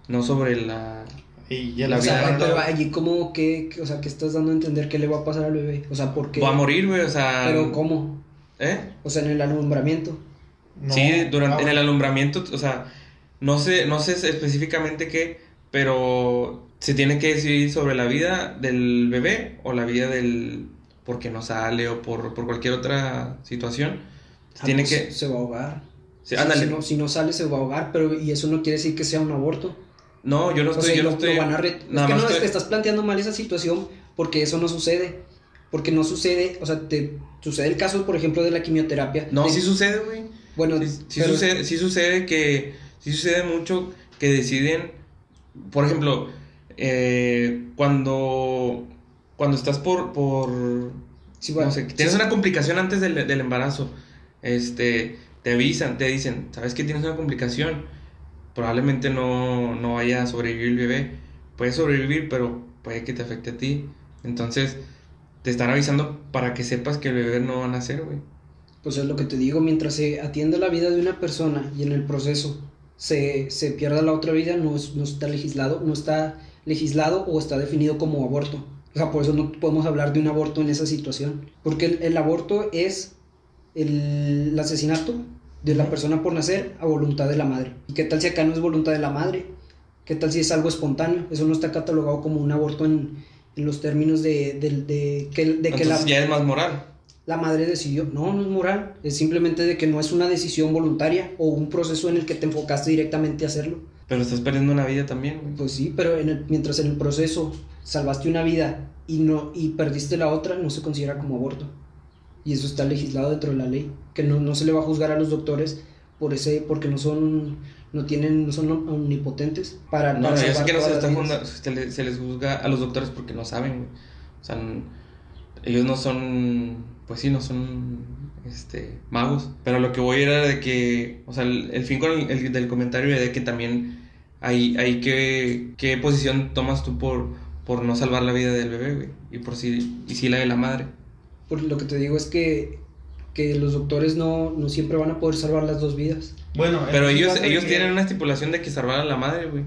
no sobre la, Y ya La o sea, pero allí como que, que- o sea, que estás dando a entender qué le va a pasar al bebé. O sea, porque... Va a morir, güey, o sea. Pero ¿cómo? ¿Eh? O sea, en el alumbramiento. sí, durante, ah, en el alumbramiento, o sea, no sé, no sé específicamente qué, pero se tiene que decidir sobre la vida del bebé o la vida del. porque no sale o por, por cualquier otra situación. Ah, tiene pues, que. Se va a ahogar. Sí, Si- no, si no sale, se va a ahogar, pero y eso no quiere decir que sea un aborto. No, yo no O estoy, sea, yo lo- no estoy. van a re- nada es que no, estoy- te estás planteando mal esa situación porque eso no sucede. Porque no sucede, o sea, te sucede el caso, por ejemplo, de la quimioterapia. No, De- sí sucede, güey. Bueno, Sí, sí pero- sucede, sí sucede que. Sí sucede mucho que deciden. Por ejemplo, eh, cuando. Cuando estás por. por sí, bueno, no sé, que tienes sí, una complicación antes del, del embarazo. Este. Te avisan, te dicen, ¿sabes que tienes una complicación? Probablemente no, no vaya a sobrevivir el bebé. Puede sobrevivir, pero puede que te afecte a ti. Entonces, te están avisando para que sepas que el bebé no va a nacer, güey. Pues es lo que te digo, mientras se atiende la vida de una persona y en el proceso se, se pierda la otra vida, no, es- no está legislado, no está legislado o está definido como aborto. O sea, por eso no podemos hablar de un aborto en esa situación. Porque el, el aborto es el, el asesinato de la persona por nacer a voluntad de la madre. ¿Y qué tal si acá no es voluntad de la madre? ¿Qué tal si es algo espontáneo? Eso no está catalogado como un aborto en, en los términos de, de- de que, de que la, Entonces ya es más moral. La madre decidió. No, no es moral. Es simplemente de que no es una decisión voluntaria o un proceso en el que te enfocaste directamente a hacerlo. Pero estás perdiendo una vida también, güey. Pues sí, pero en el- mientras en el proceso salvaste una vida y, no, y perdiste la otra, no se considera como aborto. Y eso está legislado dentro de la ley. Que no, no se le va a juzgar a los doctores por ese, porque no son, no tienen, no son omnipotentes para, No, no, yo sé que no se, está se, les, se les juzga a los doctores porque no saben, güey. O sea, ellos no son, pues sí, no son este, magos. Pero lo que voy era de que, o sea, el, el fin con el, el- del comentario era de que también hay, hay que, qué posición tomas tú por, por no salvar la vida del bebé, güey. Y por si, y si la de la madre. Por lo que te digo es que, que los doctores no, no siempre van a poder salvar las dos vidas. Bueno, Pero en ellos, ellos que- tienen una estipulación de que salvar a la madre, güey.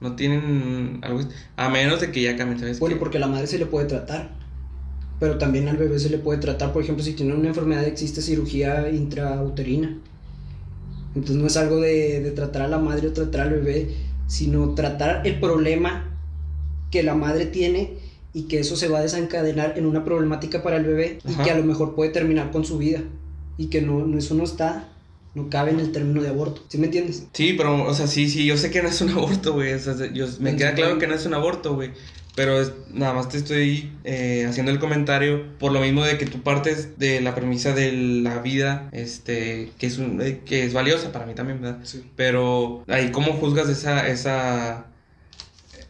No tienen algo, a menos de que ya cambien, ¿sabes? Bueno, qué? porque a la madre se le puede tratar. Pero también al bebé se le puede tratar, por ejemplo, si tiene una enfermedad existe cirugía intrauterina. Entonces no es algo de, de tratar a la madre o tratar al bebé, sino tratar el problema que la madre tiene y que eso se va a desencadenar en una problemática para el bebé y Ajá. que a lo mejor puede terminar con su vida. Y que no, no- eso no está, no cabe en el término de aborto. ¿Sí me entiendes? Sí, pero, o sea, sí, sí, yo sé que no es un *laughs* aborto, güey. O sea, yo, me queda claro que no es un aborto, güey. Pero es- nada más te estoy eh, haciendo el comentario por lo mismo de que tú partes de la premisa de la vida, este, que es, un, eh, que es valiosa para mí también, ¿verdad? Sí. Pero ahí, ¿cómo juzgas esa, esa,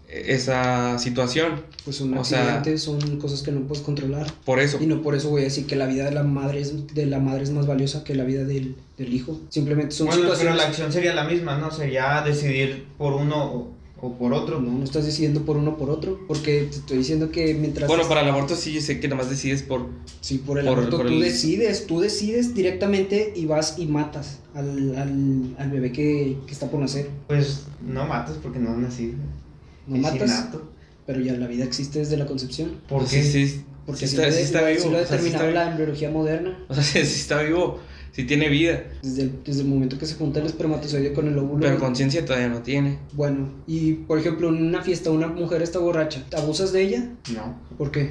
esa situación? Pues un O sea- son cosas que no puedes controlar. Por eso. Y no por eso voy a decir que la vida de la madre es, de la madre es más valiosa que la vida del, del hijo. Simplemente son Bueno, pero la acción sería la misma, ¿no? Sería decidir por uno o, por otro. No, no estás decidiendo por uno o por otro. Porque te estoy diciendo que mientras. Bueno, para el aborto sí, yo sé que nada más decides por... Sí, por el por- aborto por tú el- decides. Tú decides directamente y vas y matas al, al, al bebé que, que está por nacer. Pues no matas porque no has nacido. No Es matas, innato. pero ya la vida existe desde la concepción. ¿Por qué? sí, Porque sí si está, lo, sí de- está lo- vivo. sí lo ha o sea, sí está determinado la embriología moderna. O sea, sí está vivo, sí tiene vida. Desde el, desde el momento que se junta el espermatozoide con el óvulo. Pero conciencia todavía no tiene. Bueno, y por ejemplo, en una fiesta una mujer está borracha, ¿abusas de ella? No, ¿Por qué?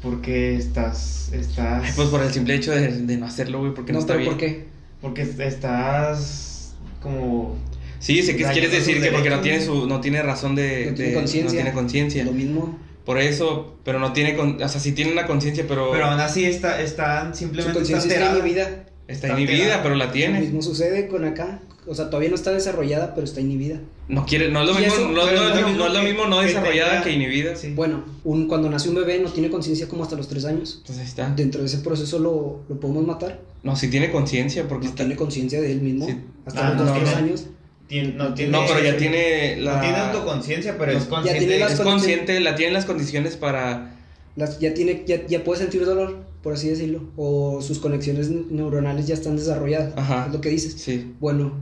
porque estás, estás, Ay, pues por el simple hecho de, de no hacerlo, güey, porque no, no, está pero bien. ¿por qué? porque estás como, Sí, sé que quieres decir que porque no tiene su no tiene razón de No tiene de- conciencia. no tiene conciencia. Lo mismo. Por eso, pero no tiene con, o sea, sí tiene una conciencia, pero, pero aún así está, están Su simplemente está conciencia está alterada. inhibida. Está inhibida, alterada. pero la Lo tiene. mismo sucede con acá. O sea, todavía no está desarrollada, pero está inhibida. No quiere, no es lo mismo, eso- no, no es lo- no es lo que- mismo no desarrollada tenga- que inhibida. Sí. Bueno, un, cuando nace un bebé no tiene conciencia como hasta los tres años. Entonces ahí está. Dentro de ese proceso lo, lo podemos matar. No, sí tiene conciencia porque No está tiene conciencia de él mismo. Sí. Hasta Ah, los tres no. años. Tien- no tiene, No, pero ya tiene la no tiene autoconciencia, pero No, es ya consciente. tiene de- las es consciente, la tiene las condiciones para Las, ya, tiene, ya, ya puede sentir dolor, por así decirlo. O sus conexiones neuronales ya están desarrolladas. Ajá. Es lo que dices. sí. Bueno,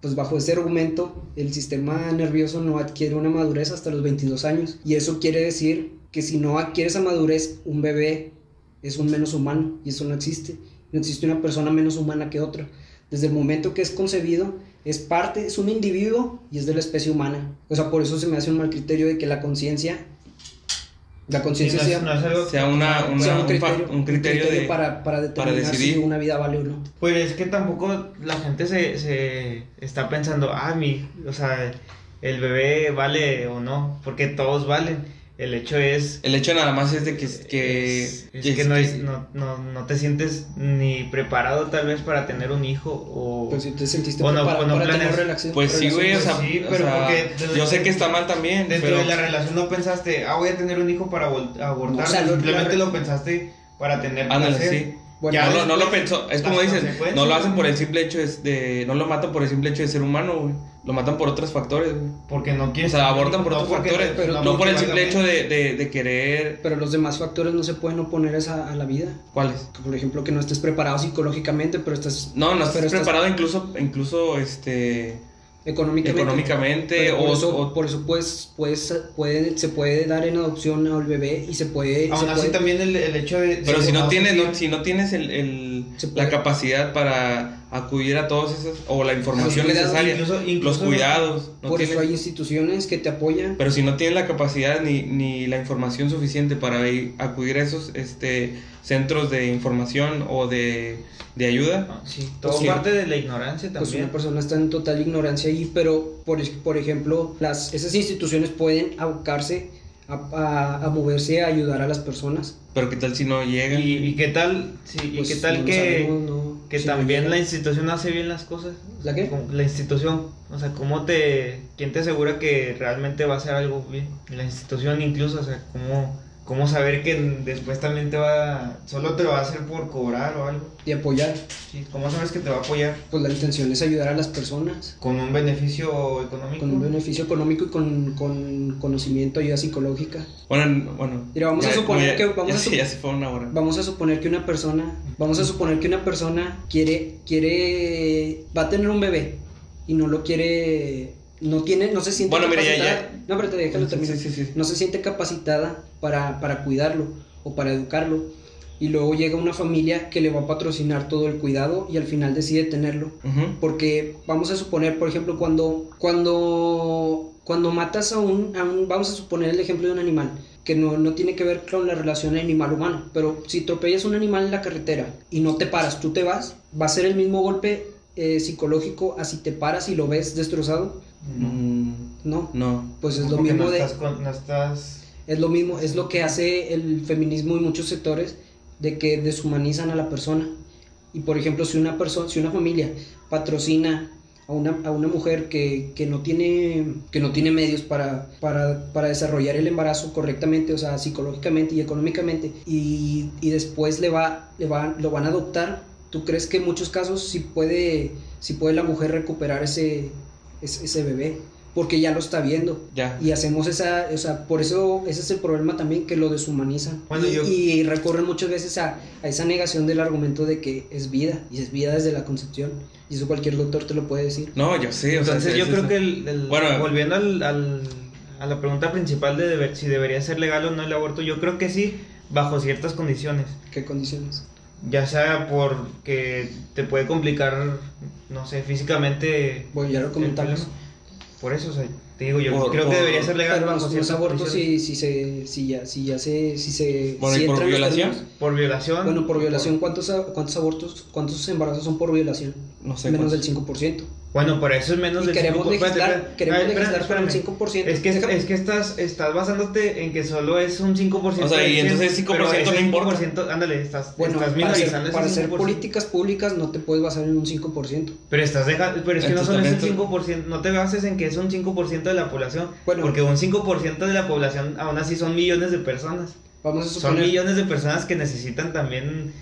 pues bajo ese argumento, el sistema nervioso no adquiere una madurez hasta los 22 años. Y eso quiere decir que si no adquiere esa madurez, un bebé es un menos humano. Y eso no existe. No existe una persona menos humana que otra. Desde el momento que es concebido, es parte, es un individuo y es de la especie humana. O sea, por eso se me hace un mal criterio de que la conciencia, la Sí, conciencia no es- sea, no es algo- sea una- una- sea un un fa- criterio, un criterio de- para, para determinar decidir. si una vida vale o no. Pues es que tampoco la gente se, se está pensando, ah, mi, o sea, el bebé vale o no, porque todos valen. El hecho es... El hecho nada más es de que... que es, es que, no, es, no, no, no, te sientes ni preparado tal vez para tener un hijo o... Pues si te sentiste o no, preparado o no para planeas- tener relación. Pues sí, güey, o sea, Pues sí, o pero sea, porque yo sé que está mal también, Dentro pero de la relación no pensaste, ah, voy a tener un hijo para abortar. No, o sea, Simplemente lo pensaste para tener ándale, placer. sí. Bueno, Ya no, lo, no lo después, pensó, es como dicen, no lo hacen por el simple hecho es de, no lo matan por el simple hecho de ser humano, güey, lo matan por otros factores, güey. Porque no O quieres. sea, abortan por no otros factores, pero no, por el simple hecho de, de, de querer, Pero los demás factores no se pueden oponer a, esa, a la vida. ¿cuáles? Por ejemplo, que no estés preparado psicológicamente, pero estás No, no estás preparado incluso, incluso, este, económicamente. económicamente por, o, eso, o- por eso pues, pues puede, se puede dar en adopción al bebé y se puede... Aún se así puede- también el, el hecho de... pero si no tienes, no, si no tienes el, el- La capacidad para acudir a todos esos, o la información cuidados, necesaria, incluso- los cuidados, no por eso hay instituciones que te apoyan. Pero si no tienes la capacidad ni, ni la información suficiente para ir- acudir a esos este, centros de información o de, de ayuda, Ah, Sí, todo Pues sí. parte de la ignorancia Pues también. una persona está en total ignorancia ahí, pero por, por ejemplo, las, esas instituciones pueden abocarse a, a- a moverse a ayudar a las personas. pero qué tal si no llegan. ¿Y, y qué tal, sí, y Pues qué tal no que, sabemos, no- que si también la institución hace bien las cosas? ¿La qué? La institución, o sea, ¿cómo te, quién te asegura que realmente va a hacer algo bien? La institución incluso, o sea, ¿cómo, cómo saber que después también te va, solo te lo va a hacer por cobrar o algo? de apoyar. Sí, ¿Cómo sabes que te va a apoyar? Pues la intención es ayudar a las personas ¿Con un beneficio económico? con un beneficio económico y con, con conocimiento, ayuda psicológica. Bueno, bueno. Mira, vamos a suponer ya- que- vamos ya a se- sup- ya se fue una hora. Vamos a suponer que una persona, vamos a suponer que una persona quiere, quiere, va a tener un bebé y no lo quiere, no tiene, no se siente Bueno, mira, ya- capacitada. No, pero te déjalo Sí, terminar. sí, sí, sí. No se siente capacitada para, para cuidarlo o para educarlo. Y luego llega una familia que le va a patrocinar todo el cuidado y al final decide tenerlo. Porque vamos a suponer, por ejemplo, cuando, cuando, cuando matas a un, a un- vamos a suponer el ejemplo de un animal, que no, no tiene que ver con la relación animal-humano, pero si atropellas un animal en la carretera y no te paras, tú te vas, va a ser el mismo golpe eh, psicológico a si te paras y lo ves destrozado, Mm, ¿no? no. Pues es lo mismo no de... Estás con- no estás... Es lo mismo, es lo que hace el feminismo y muchos sectores de que deshumanizan a la persona. Y por ejemplo, si una persona, si una familia patrocina a una, a una mujer que, que no tiene, que no tiene medios para, para, para desarrollar el embarazo correctamente, o sea, psicológicamente y económicamente, y, y después le va, le va, lo van a adoptar, ¿tú crees que en muchos casos sí puede, sí puede la mujer recuperar ese, ese, ese bebé? Porque ya lo está viendo. Ya. Y hacemos esa, o sea, por eso ese es el problema también, que lo deshumanizan. Bueno, y, yo- y recurren muchas veces a, a esa negación del argumento de que es vida, y es vida desde la concepción. Y eso cualquier doctor te lo puede decir. No, yo sé. o sea, Entonces yo creo que el, el- Bueno. volviendo al, al- a la pregunta principal de deber- si debería ser legal o no el aborto, yo creo que sí, bajo ciertas condiciones. ¿Qué condiciones? Ya sea porque te puede complicar, no sé, físicamente. Bueno, ya lo comentamos. Por eso, o sea, te digo, yo Por- creo por- que debería ser legal Pero bajo los, abortos si, si, se, si, ya, si ya se... Si se Bueno, si ¿y por violación? términos- Por violación. Bueno, por violación, ¿cuántos, a- ¿cuántos abortos, cuántos embarazos son por violación? No sé. Menos cuántos. del 5%. Bueno, por eso es menos Y del queremos 5%. Espérate, legislar, espérate. queremos ver, espérate, legislar con el espérame. 5%. Es que, Déjame- es que estás, estás basándote en que solo es un 5%. O sea, y entonces 100, 5% pero ese no importa. 5%, ándale, estás, Bueno, estás minorizando para ese hacer 5%. políticas públicas no te puedes basar en un 5%. Pero estás dejando, pero es que no Entonces, solo es el también 5%, no te bases en que es un 5% de la población, Bueno. porque un 5% de la población aún así son millones de personas. Vamos a Son suponer... millones de personas que necesitan también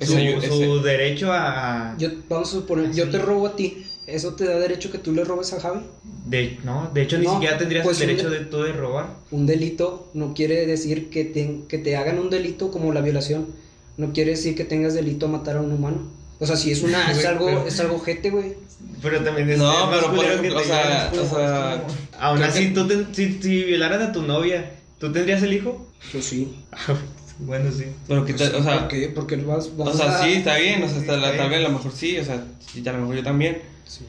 su, Ese- su ese- derecho a... Yo, vamos a suponer, yo te robo a ti. ¿Eso te da derecho que tú le robes a Javi? De, no, de hecho ni No, siquiera tendrías pues el un derecho de- de tú de robar. Un delito no quiere decir que te, que te hagan un delito como la violación. No quiere decir que tengas delito a matar a un humano. O sea, si es una, *laughs* es algo, pero- es algo jete, güey. Pero también es No, pero por ejemplo, que te o sea, o sea, Aún así, que- tú si, si violaran a tu novia, ¿tú tendrías el hijo? Pues sí. *laughs* bueno, sí. Pero qué tal, o sea, ¿Por qué? Porque vas, o vamos sea, a- sí, está bien, o sea, la- Sí. tal vez a lo mejor sí, o sea, sí, a lo mejor yo también. Sí.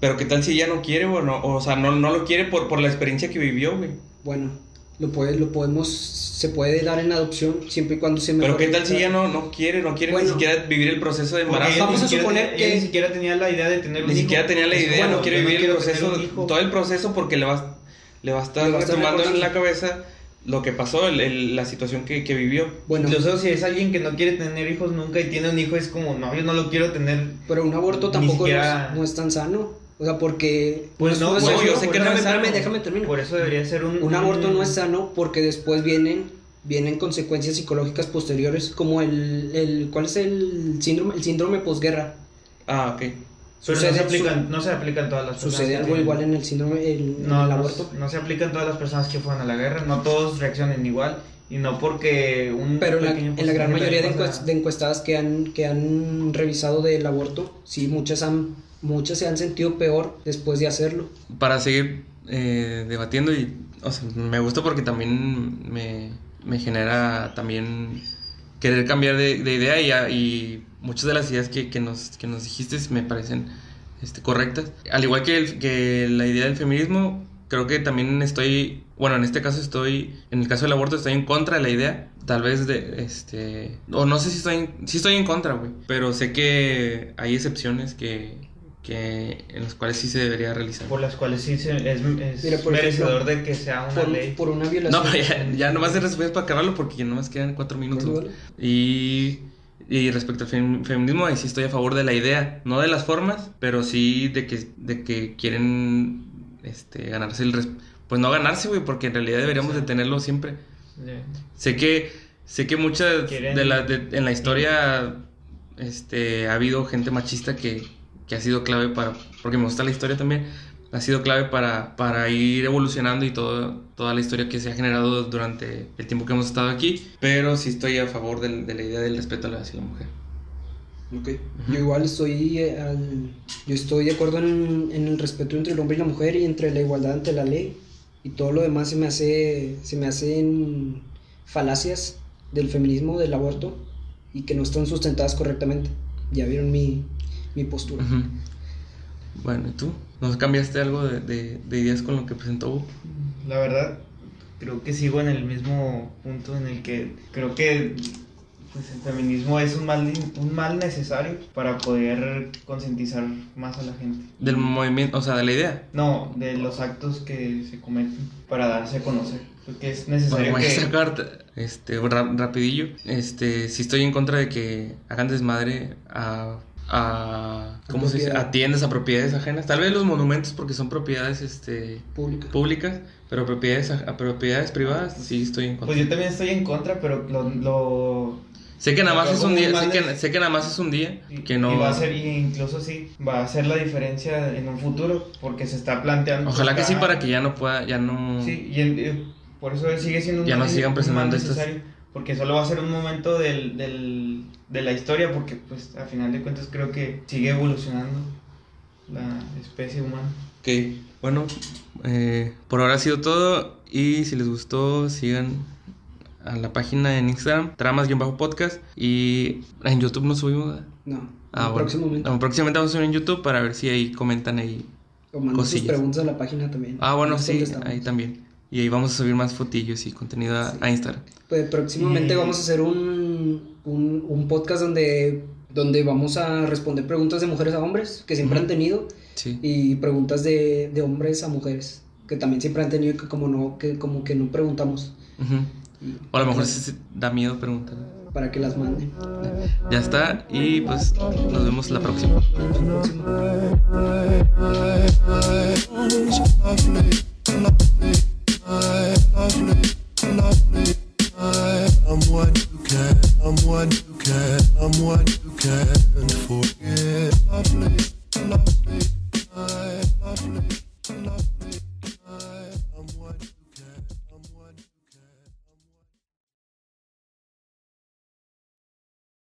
Pero qué tal si ella no quiere, o no, o sea, no, no lo quiere por, por la experiencia que vivió, güey. Bueno, lo puede, lo podemos, se puede dar en adopción siempre y cuando se Pero mejore qué tal si la- ya no, no quiere, no quiere Bueno. ni siquiera vivir el proceso de embarazo? ella Vamos ni a suponer que- ella ni siquiera tenía la idea de tener un Ni hijo. siquiera tenía la idea, bueno, no quiere vivir el proceso, todo el proceso porque le va, le va a estar Le va a estar retumbando en la cabeza lo que pasó, el- el- la situación que, que vivió. Bueno, Incluso si es alguien que no quiere tener hijos nunca y tiene un hijo, es como, no, yo no lo quiero tener. pero un aborto tampoco no es- siquiera- no, es, tan sano. O sea, porque... Pues no, pues sano. yo sé que no Déjame, es sano. espérame, déjame terminar. Por eso debería ser un. Un aborto no es sano porque después vienen vienen consecuencias psicológicas posteriores como el, el ¿cuál es el síndrome el síndrome posguerra? Ah, ok. Pero no Sucede- se, aplican, no se aplican todas las personas. Sucede que algo tienen- igual en el síndrome el, en No, el no, aborto. no se aplican todas las personas que fueron a la guerra. No todos reaccionan igual. Y no porque un. Pero en la, pequeño en la gran mayoría de, encuest- de encuestadas que han, que han revisado del aborto, sí, muchas, han, muchas se han sentido peor después de hacerlo. Para seguir eh, debatiendo y, o sea, me gusta porque también me, me genera también querer cambiar de, de idea y, a- y muchas de las ideas que, que nos, que nos dijiste me parecen este, correctas. Al igual que, el- que la idea del feminismo, creo que también estoy, bueno, en este caso estoy, en el caso del aborto estoy en contra de la idea, tal vez de, este, o no sé si estoy, en, sí estoy en contra, güey, pero sé que hay excepciones que, que, en las cuales sí se debería realizar. Por las cuales sí se- es, es Mira, por merecedor ejemplo, de que sea una Por, ley. por una violación. No, *laughs* ya, ya nomás de respuesta para acabarlo porque ya nomás quedan cuatro minutos. Y, y respecto al fem- feminismo, ahí sí estoy a favor de la idea, no de las formas, pero sí de que, de que quieren este, ganarse el... res- Pues no ganarse, güey, porque en realidad deberíamos de tenerlo siempre. Sé que, sé que muchas Quieren- de la, de- en la historia este, ha habido gente machista que, que ha sido clave para, porque me gusta la historia también, ha sido clave para, para ir evolucionando y todo, toda la historia que se ha generado durante el tiempo que hemos estado aquí, pero sí estoy a favor del- de, la idea del respeto hacia la mujer. Ok. Yo igual estoy eh, al- yo estoy de acuerdo en, en el respeto entre el hombre y la mujer y entre la igualdad ante la ley y todo lo demás se me hace se me hacen falacias del feminismo del aborto y que no están sustentadas correctamente. Ya vieron mi, mi postura. Ujú. Bueno, ¿y tú? ¿Nos cambiaste algo de, de- de ideas con lo que presentó Hugo? La verdad, creo que sigo en el mismo punto en el que creo que pues, el feminismo es un mal, un mal necesario para poder concientizar más a la gente. Del movimiento, o sea, de la idea. No, de los actos que se cometen para darse a conocer. Porque es Bueno, necesario a que... sacar este, ra- rapidillo. Este, sí estoy en contra de que hagan desmadre a, a ¿cómo se dice? A tiendas, a propiedades ajenas. Tal vez los monumentos porque son propiedades este, Pública. públicas, pero propiedades a, a propiedades privadas sí estoy en contra. Pues yo también estoy en contra, pero lo... lo sé que nada más es un día, sé que, sé que nada más es un día, y, que no... y va a ser, incluso sí, va a ser la diferencia en un futuro, porque se está planteando... Ojalá que sí para que ya no pueda, ya no... Sí, y el- por eso sigue siendo un Ya no sigan presentando estas- necesario, porque solo va a ser un momento del, del, de la historia, porque pues a final de cuentas creo que sigue evolucionando la especie humana. Ok, bueno, eh, por ahora ha sido todo y si les gustó sigan a la página en Instagram, tramas-podcast y en YouTube no subimos. No. Ah, bueno. próximamente. No, próximamente vamos a subir en YouTube para ver si ahí comentan ahí. O mandan sus preguntas a la página también. Ah, bueno, sí, ahí también. Y ahí vamos a subir más fotillos y contenido a, Sí. a Instagram. Pues próximamente Y- vamos a hacer un, un, un podcast donde, donde vamos a responder preguntas de mujeres a hombres que siempre han tenido Sí. y preguntas de, de hombres a mujeres que también siempre han tenido y que como no que como que no preguntamos y O a lo mejor se da miedo preguntar. para que las manden. Ya está y pues nos vemos la próxima. La próxima. I lovely, lovely. I am one you can, I'm one you can, I'm what you can forget. Lovely, lovely. I lovely.